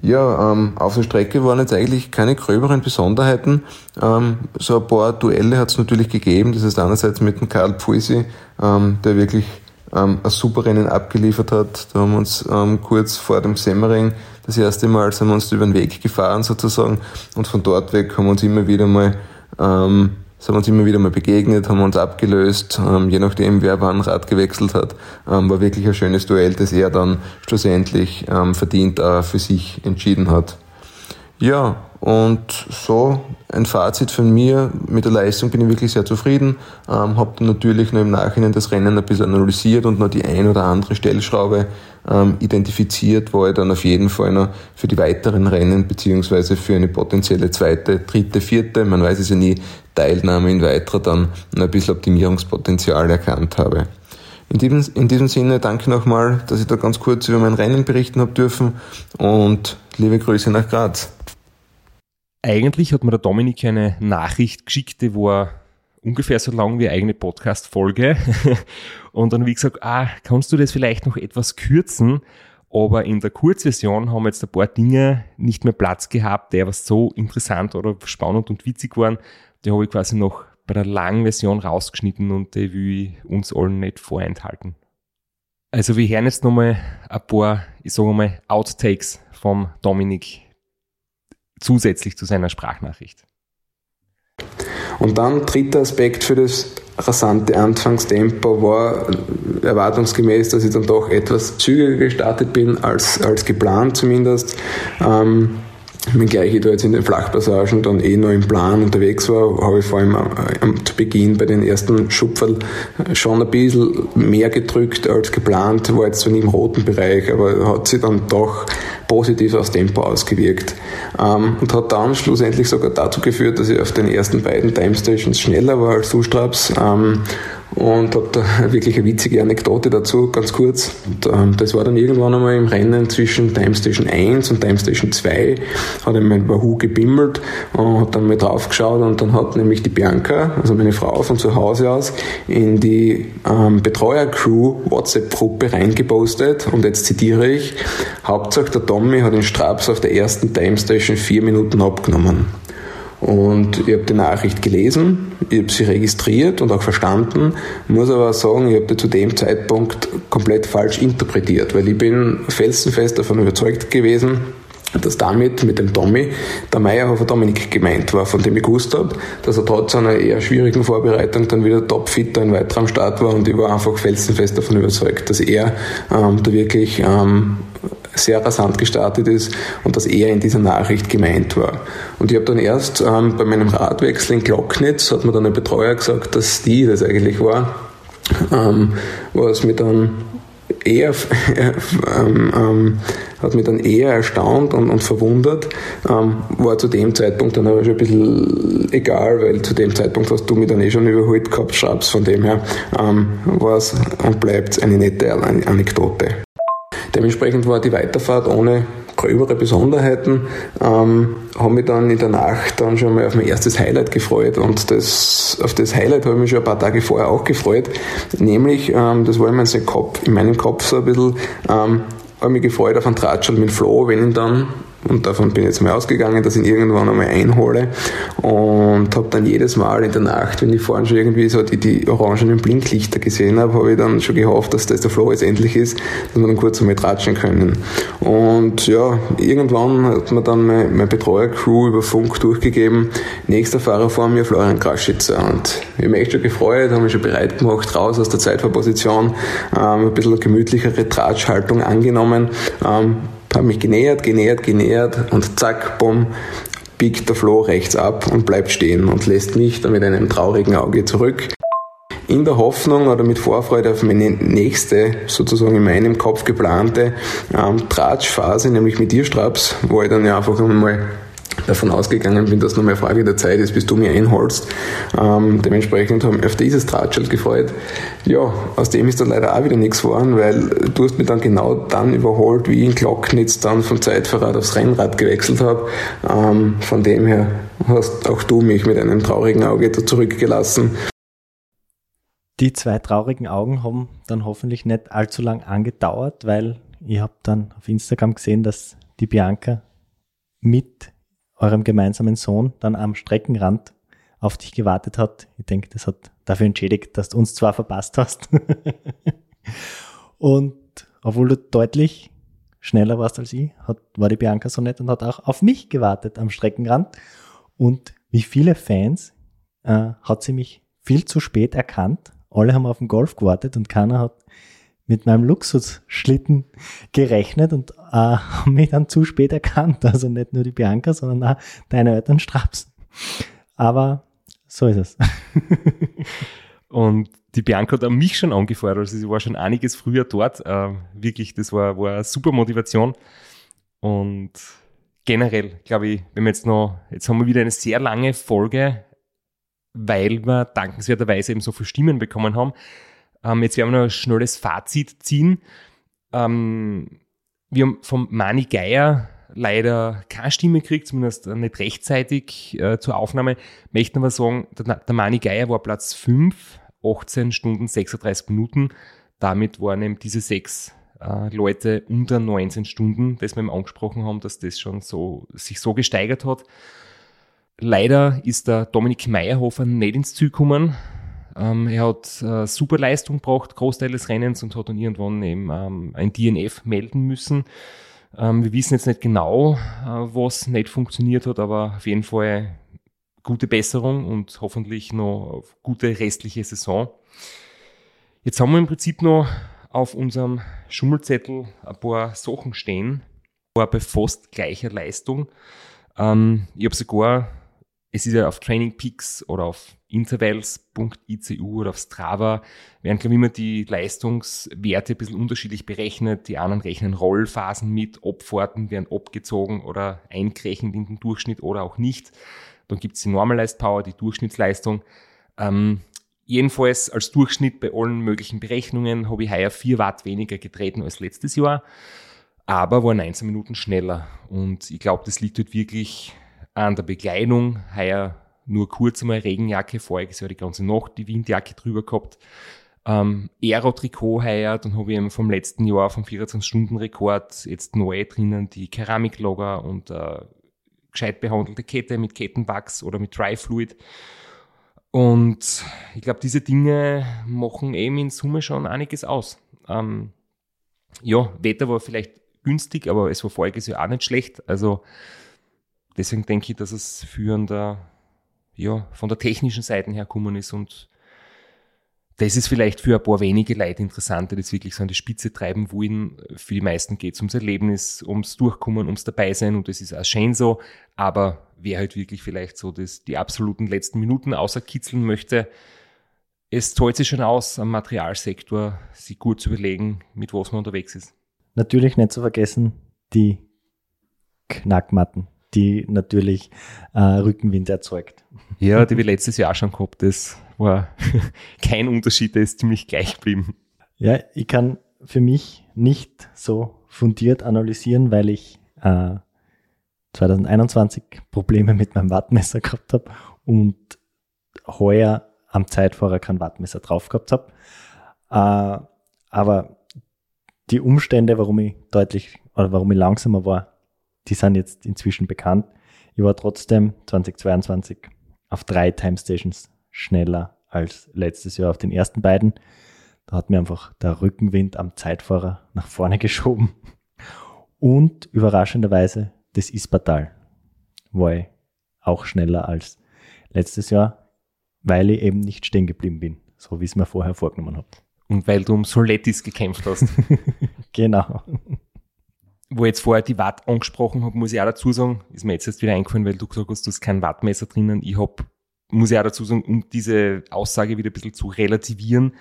Ja, ähm, auf der Strecke waren jetzt eigentlich keine gröberen Besonderheiten. Ähm, so ein paar Duelle hat es natürlich gegeben. Das ist einerseits mit dem Karl Pfuisi, ähm, der wirklich ähm, ein super Rennen abgeliefert hat. Da haben wir uns ähm, kurz vor dem Semmering das erste Mal sind wir uns über den Weg gefahren sozusagen und von dort weg haben wir uns immer wieder mal ähm, sind uns immer wieder mal begegnet, haben uns abgelöst, ähm, je nachdem, wer wann Rad gewechselt hat. Ähm, war wirklich ein schönes Duell, das er dann schlussendlich ähm, verdient äh, für sich entschieden hat. Ja, und so ein Fazit von mir. Mit der Leistung bin ich wirklich sehr zufrieden. Ähm, habe dann natürlich noch im Nachhinein das Rennen ein bisschen analysiert und noch die ein oder andere Stellschraube ähm, identifiziert, wo ich dann auf jeden Fall noch für die weiteren Rennen beziehungsweise für eine potenzielle zweite, dritte, vierte, man weiß es ja nie, Teilnahme in weiterer dann noch ein bisschen Optimierungspotenzial erkannt habe. In diesem, in diesem Sinne danke nochmal, dass ich da ganz kurz über mein Rennen berichten habe dürfen und liebe Grüße nach Graz. Eigentlich hat mir der Dominik eine Nachricht geschickt, die war ungefähr so lang wie eine eigene Podcast-Folge. Und dann ich gesagt, ah, kannst du das vielleicht noch etwas kürzen? Aber in der Kurzversion haben jetzt ein paar Dinge nicht mehr Platz gehabt, die was so interessant oder spannend und witzig waren. Die habe ich quasi noch bei der langen Version rausgeschnitten und die will ich uns allen nicht vorenthalten. Also wir hören jetzt nochmal ein paar, ich sage mal, Outtakes vom Dominik zusätzlich zu seiner Sprachnachricht. Und dann dritter Aspekt für das rasante Anfangstempo war erwartungsgemäß, dass ich dann doch etwas zügiger gestartet bin als, als geplant zumindest. Ähm, Wenngleich ich da jetzt in den Flachpassagen dann eh noch im Plan unterwegs war, habe ich vor allem äh, zu Beginn bei den ersten Schupferl schon ein bisschen mehr gedrückt als geplant, war jetzt zwar nicht im roten Bereich, aber hat sich dann doch positiv aufs Tempo ausgewirkt. Ähm, und hat dann schlussendlich sogar dazu geführt, dass ich auf den ersten beiden Time Stations schneller war als Sustraps ähm, und habe da wirklich eine witzige Anekdote dazu, ganz kurz. Und, ähm, das war dann irgendwann einmal im Rennen zwischen Time Station 1 und Time Station 2, hat einmal mein Wahoo gebimmelt und hat dann mal drauf geschaut und dann hat nämlich die Bianca, also meine Frau von zu Hause aus, in die ähm, Betreuer-Crew WhatsApp-Gruppe reingepostet und jetzt zitiere ich, Hauptsache der Tommy hat den Straps auf der ersten Time Station vier Minuten abgenommen. Und ich habe die Nachricht gelesen, ich habe sie registriert und auch verstanden, muss aber sagen, ich habe die zu dem Zeitpunkt komplett falsch interpretiert, weil ich bin felsenfest davon überzeugt gewesen, dass damit mit dem Tommy der Meierhofer Dominik gemeint war, von dem ich gewusst habe, dass er trotz einer eher schwierigen Vorbereitung dann wieder topfit ein weiterer am Start war und ich war einfach felsenfest davon überzeugt, dass er ähm, da wirklich ähm, sehr rasant gestartet ist und dass er in dieser Nachricht gemeint war. Und ich habe dann erst ähm, bei meinem Radwechsel in Glocknitz, hat mir dann ein Betreuer gesagt, dass die das eigentlich war, ähm, was mir dann eher, ähm, ähm, hat mich dann eher erstaunt und, und verwundert, ähm, war zu dem Zeitpunkt dann aber schon ein bisschen egal, weil zu dem Zeitpunkt hast du mich dann eh schon überholt gehabt, Schabs, von dem her ähm, war es und bleibt eine nette Anekdote. Dementsprechend war die Weiterfahrt ohne gröbere Besonderheiten. Ähm, habe mich dann in der Nacht dann schon mal auf mein erstes Highlight gefreut und das, auf das Highlight habe ich mich schon ein paar Tage vorher auch gefreut. Nämlich, ähm, das war in meinem Kopf, in meinem Kopf so ein bisschen, ähm, habe mich gefreut auf einen Tratschel mit Flo, wenn ich dann und davon bin ich jetzt mal ausgegangen, dass ich ihn irgendwann einmal einhole und habe dann jedes Mal in der Nacht, wenn ich vorhin schon irgendwie so die, die orangenen Blinklichter gesehen habe, habe ich dann schon gehofft, dass das der Flow jetzt endlich ist, dass wir dann kurz einmal tratschen können. Und ja, irgendwann hat mir dann mein, mein Betreuer-Crew über Funk durchgegeben, nächster Fahrer vor mir Florian Kraschitzer und ich habe mich echt schon gefreut, habe mich schon bereit gemacht, raus aus der Zeitfahrposition, ähm, ein bisschen gemütlichere Tratschhaltung angenommen, ähm, habe mich genähert, genähert, genähert und zack, bumm, biegt der Floh rechts ab und bleibt stehen und lässt mich dann mit einem traurigen Auge zurück. In der Hoffnung oder mit Vorfreude auf meine nächste, sozusagen in meinem Kopf geplante ähm, Tratschphase, nämlich mit dir, Straps, wo ich dann ja einfach einmal davon ausgegangen bin, dass nur mehr Frage der Zeit ist, bis du mir einholst. Ähm, dementsprechend haben wir auf dieses Drahtschild gefreut. Ja, aus dem ist dann leider auch wieder nichts geworden, weil du hast mich dann genau dann überholt, wie ich in Glocknitz dann vom Zeitverrat aufs Rennrad gewechselt habe. Ähm, von dem her hast auch du mich mit einem traurigen Auge da zurückgelassen. Die zwei traurigen Augen haben dann hoffentlich nicht allzu lang angedauert, weil ich habe dann auf Instagram gesehen, dass die Bianca mit eurem gemeinsamen Sohn dann am Streckenrand auf dich gewartet hat. Ich denke, das hat dafür entschädigt, dass du uns zwar verpasst hast. und obwohl du deutlich schneller warst als ich, hat, war die Bianca so nett und hat auch auf mich gewartet am Streckenrand. Und wie viele Fans äh, hat sie mich viel zu spät erkannt. Alle haben auf den Golf gewartet und keiner hat mit meinem Luxusschlitten gerechnet und äh, mich dann zu spät erkannt. Also nicht nur die Bianca, sondern auch deine Eltern strapsen. Aber so ist es. und die Bianca hat mich schon angefeuert, also sie war schon einiges früher dort. Äh, wirklich, das war, war eine super Motivation. Und generell, glaube ich, wenn wir jetzt noch, jetzt haben wir wieder eine sehr lange Folge, weil wir dankenswerterweise eben so viele Stimmen bekommen haben. Ähm, jetzt werden wir noch ein schnelles Fazit ziehen. Ähm, wir haben vom Mani Geier leider keine Stimme gekriegt, zumindest nicht rechtzeitig äh, zur Aufnahme. Möchten aber sagen, der, der Mani Geier war Platz 5, 18 Stunden 36 Minuten. Damit waren eben diese sechs äh, Leute unter 19 Stunden, das wir ihm angesprochen haben, dass das schon so, sich so gesteigert hat. Leider ist der Dominik Meyerhofer nicht ins Ziel gekommen. Ähm, er hat äh, super Leistung gebracht, Großteil des Rennens und hat dann irgendwann eben ähm, ein DNF melden müssen. Ähm, wir wissen jetzt nicht genau, äh, was nicht funktioniert hat, aber auf jeden Fall gute Besserung und hoffentlich noch gute restliche Saison. Jetzt haben wir im Prinzip noch auf unserem Schummelzettel ein paar Sachen stehen, war bei fast gleicher Leistung. Ähm, ich habe sogar es ist ja auf Training Peaks oder auf intervals.icu oder auf Strava werden, glaube ich, immer die Leistungswerte ein bisschen unterschiedlich berechnet. Die anderen rechnen Rollphasen mit, Abfahrten werden abgezogen oder eingerechnet in den Durchschnitt oder auch nicht. Dann gibt es die Normalized Power, die Durchschnittsleistung. Ähm, jedenfalls als Durchschnitt bei allen möglichen Berechnungen habe ich heuer 4 Watt weniger getreten als letztes Jahr, aber war 19 Minuten schneller. Und ich glaube, das liegt halt wirklich an der Bekleidung. Heuer nur kurz einmal Regenjacke, voriges Jahr die ganze Nacht die Windjacke drüber gehabt. Ähm, Aero-Trikot heuer, dann habe ich eben vom letzten Jahr vom 24-Stunden-Rekord jetzt neu drinnen die Keramiklogger und äh, gescheit behandelte Kette mit Kettenwachs oder mit Dry Fluid. Und ich glaube, diese Dinge machen eben in Summe schon einiges aus. Ähm, ja, Wetter war vielleicht günstig, aber es war voriges Jahr auch nicht schlecht. Also deswegen denke ich, dass es für der, ja, von der technischen Seite her gekommen ist und das ist vielleicht für ein paar wenige Leute interessant, die das wirklich so an die Spitze treiben wollen. Für die meisten geht es ums Erlebnis, ums Durchkommen, ums Dabeisein und das ist auch schön so. Aber wer halt wirklich vielleicht so das, die absoluten letzten Minuten außerkitzeln möchte, es zahlt sich schon aus, am Materialsektor sich gut zu überlegen, mit was man unterwegs ist. Natürlich nicht zu vergessen, die Knackmatten die natürlich äh, Rückenwind erzeugt. Ja, die wir letztes Jahr schon gehabt. Das war kein Unterschied, der ist ziemlich gleich geblieben. Ja, ich kann für mich nicht so fundiert analysieren, weil ich äh, 2021 Probleme mit meinem Wattmesser gehabt habe und heuer am Zeitfahrer kein Wattmesser drauf gehabt habe. Äh, aber die Umstände, warum ich deutlich oder warum ich langsamer war, die sind jetzt inzwischen bekannt. Ich war trotzdem 2022 auf drei Time Stations schneller als letztes Jahr auf den ersten beiden. Da hat mir einfach der Rückenwind am Zeitfahrer nach vorne geschoben. Und überraschenderweise das Ispatal war ich auch schneller als letztes Jahr, weil ich eben nicht stehen geblieben bin, so wie ich es mir vorher vorgenommen habe. Und weil du um Soletis gekämpft hast. genau. Wo ich jetzt vorher die Watt angesprochen habe, muss ich auch dazu sagen, ist mir jetzt erst wieder eingefallen, weil du gesagt hast, du hast kein Wattmesser drinnen. Ich habe, muss ich auch dazu sagen, um diese Aussage wieder ein bisschen zu relativieren,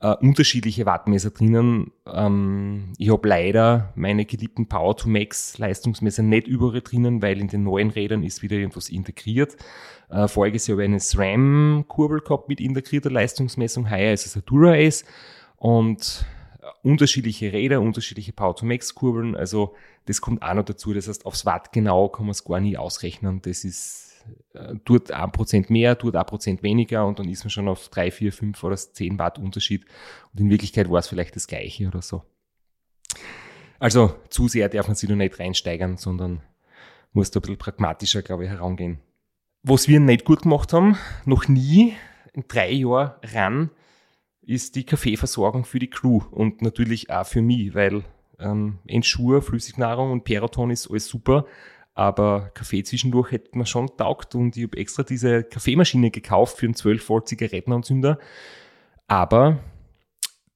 äh, unterschiedliche Wattmesser drinnen. Ähm, ich habe leider meine geliebten Power to Max Leistungsmesser nicht überall drinnen, weil in den neuen Rädern ist wieder irgendwas integriert. Äh, voriges Jahr habe ich eine SRAM-Kurbel gehabt mit integrierter Leistungsmessung, heuer ist es ein Dura-Ace und unterschiedliche Räder, unterschiedliche Power to Max Kurbeln, also das kommt auch noch dazu. Das heißt, aufs Watt genau kann man es gar nie ausrechnen. Das ist äh, tut ein Prozent mehr, tut ein Prozent weniger und dann ist man schon auf drei, vier, fünf oder zehn Watt Unterschied. Und in Wirklichkeit war es vielleicht das Gleiche oder so. Also zu sehr darf man sich noch nicht reinsteigern, sondern muss da ein bisschen pragmatischer, glaube ich, herangehen. Was wir nicht gut gemacht haben, noch nie in drei Jahren ran, ist die Kaffeeversorgung für die Crew und natürlich auch für mich, weil ähm, Entschur, Flüssignahrung und Peroton ist alles super, aber Kaffee zwischendurch hätte man schon taugt und ich habe extra diese Kaffeemaschine gekauft für einen 12 Volt Zigarettenanzünder. Aber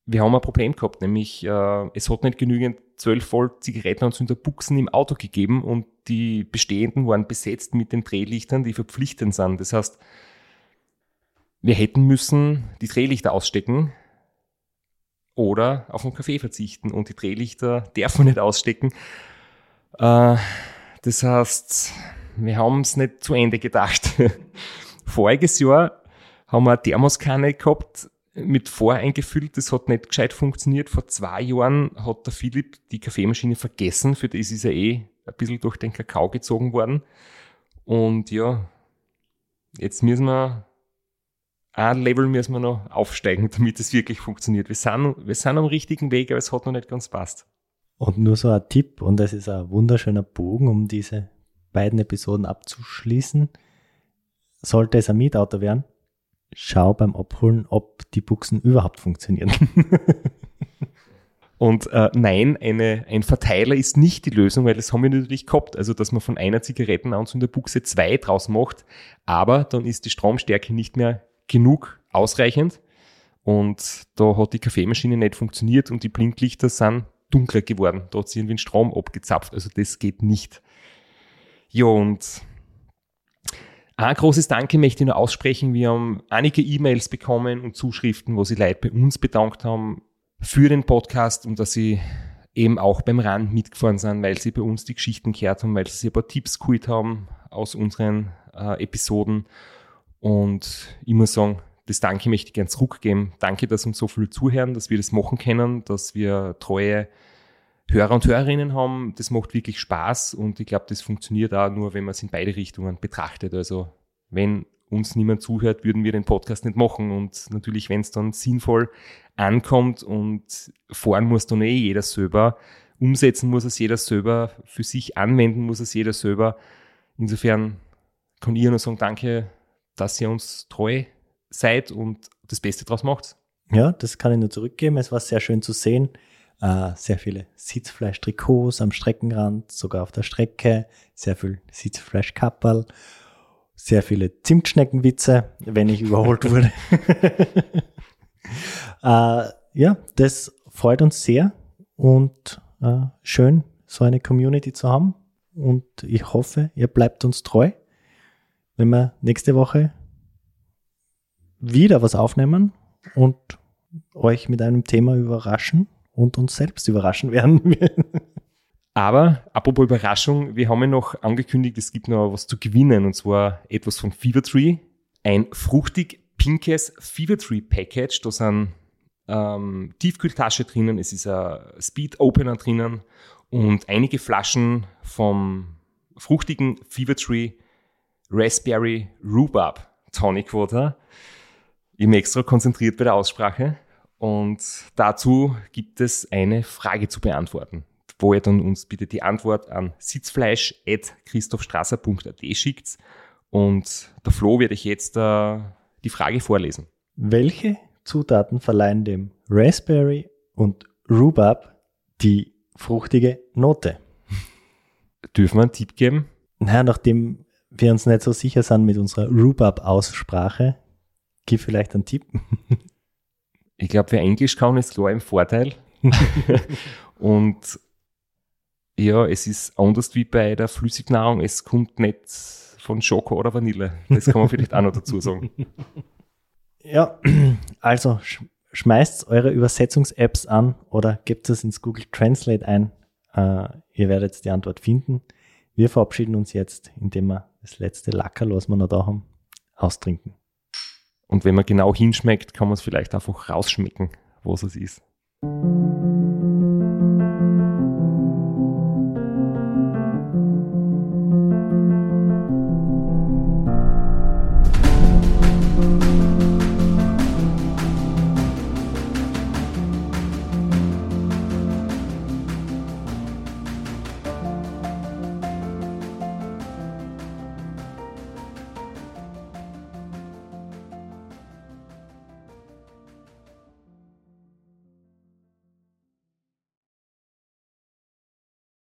wir haben ein Problem gehabt, nämlich äh, es hat nicht genügend 12 Volt Zigarettenanzünder Buchsen im Auto gegeben und die bestehenden waren besetzt mit den Drehlichtern, die verpflichtend sind. Das heißt, wir hätten müssen die Drehlichter ausstecken oder auf den Kaffee verzichten und die Drehlichter darf man nicht ausstecken. Äh, das heißt, wir haben es nicht zu Ende gedacht. Voriges Jahr haben wir eine Thermoskanne gehabt, mit voreingefüllt. Das hat nicht gescheit funktioniert. Vor zwei Jahren hat der Philipp die Kaffeemaschine vergessen. Für das ist er eh ein bisschen durch den Kakao gezogen worden. Und ja, jetzt müssen wir ein Level müssen wir noch aufsteigen, damit es wirklich funktioniert. Wir sind, wir sind am richtigen Weg, aber es hat noch nicht ganz passt. Und nur so ein Tipp, und das ist ein wunderschöner Bogen, um diese beiden Episoden abzuschließen. Sollte es ein Mietauto werden, schau beim Abholen, ob die Buchsen überhaupt funktionieren. Und äh, nein, eine, ein Verteiler ist nicht die Lösung, weil das haben wir natürlich gehabt. Also, dass man von einer Zigarettenanzünderbuchse zwei draus macht, aber dann ist die Stromstärke nicht mehr genug ausreichend. Und da hat die Kaffeemaschine nicht funktioniert und die Blinklichter sind dunkler geworden. Da hat sich irgendwie ein Strom abgezapft. Also das geht nicht. Ja, und ein großes Danke möchte ich nur aussprechen. Wir haben einige E-Mails bekommen und Zuschriften, wo sie Leute bei uns bedankt haben für den Podcast und dass sie eben auch beim Rand mitgefahren sind, weil sie bei uns die Geschichten gehört haben, weil sie ein paar Tipps geholt haben aus unseren äh, Episoden. Und muss sagen, das Danke möchte ich gerne zurückgeben. Danke, dass uns so viel zuhören, dass wir das machen können, dass wir treue Hörer und Hörerinnen haben. Das macht wirklich Spaß und ich glaube, das funktioniert auch nur, wenn man es in beide Richtungen betrachtet. Also wenn uns niemand zuhört, würden wir den Podcast nicht machen. Und natürlich, wenn es dann sinnvoll ankommt und fahren muss dann eh jeder selber, umsetzen muss es jeder selber, für sich anwenden muss es jeder selber. Insofern kann ich nur sagen, danke, dass ihr uns treu seid und das Beste draus macht. Ja, das kann ich nur zurückgeben. Es war sehr schön zu sehen. Äh, sehr viele Sitzfleisch-Trikots am Streckenrand, sogar auf der Strecke. Sehr viel Sitzfleisch-Kapperl. Sehr viele Zimtschneckenwitze, wenn ich überholt wurde. äh, ja, das freut uns sehr und äh, schön, so eine Community zu haben. Und ich hoffe, ihr bleibt uns treu, wenn wir nächste Woche wieder was aufnehmen und euch mit einem Thema überraschen und uns selbst überraschen werden. Aber apropos Überraschung, wir haben ja noch angekündigt, es gibt noch was zu gewinnen und zwar etwas von Fevertree. Ein fruchtig pinkes Fevertree Package. Da sind ähm, Tiefkühltasche drinnen, es ist ein Speed Opener drinnen und einige Flaschen vom fruchtigen Fever Tree Raspberry Rhubarb Tonic Water. Ich bin extra konzentriert bei der Aussprache und dazu gibt es eine Frage zu beantworten, wo ihr dann uns bitte die Antwort an sitzfleisch.christophstrasser.at schickt und der Flo werde ich jetzt äh, die Frage vorlesen. Welche Zutaten verleihen dem Raspberry und Rhubarb die fruchtige Note? Dürfen wir einen Tipp geben? Naja, nachdem wir uns nicht so sicher sind mit unserer Rhubarb-Aussprache, gib vielleicht einen Tipp. ich glaube, wer Englisch kann, ist klar im Vorteil. und ja, es ist anders wie bei der Flüssignahrung. Es kommt nicht von Schoko oder Vanille. Das kann man vielleicht auch noch dazu sagen. Ja, also schmeißt eure Übersetzungs-Apps an oder gebt es ins Google Translate ein. Uh, ihr werdet die Antwort finden. Wir verabschieden uns jetzt, indem wir das letzte Lacker, was wir noch da haben, austrinken. Und wenn man genau hinschmeckt, kann man es vielleicht einfach rausschmecken, was es ist.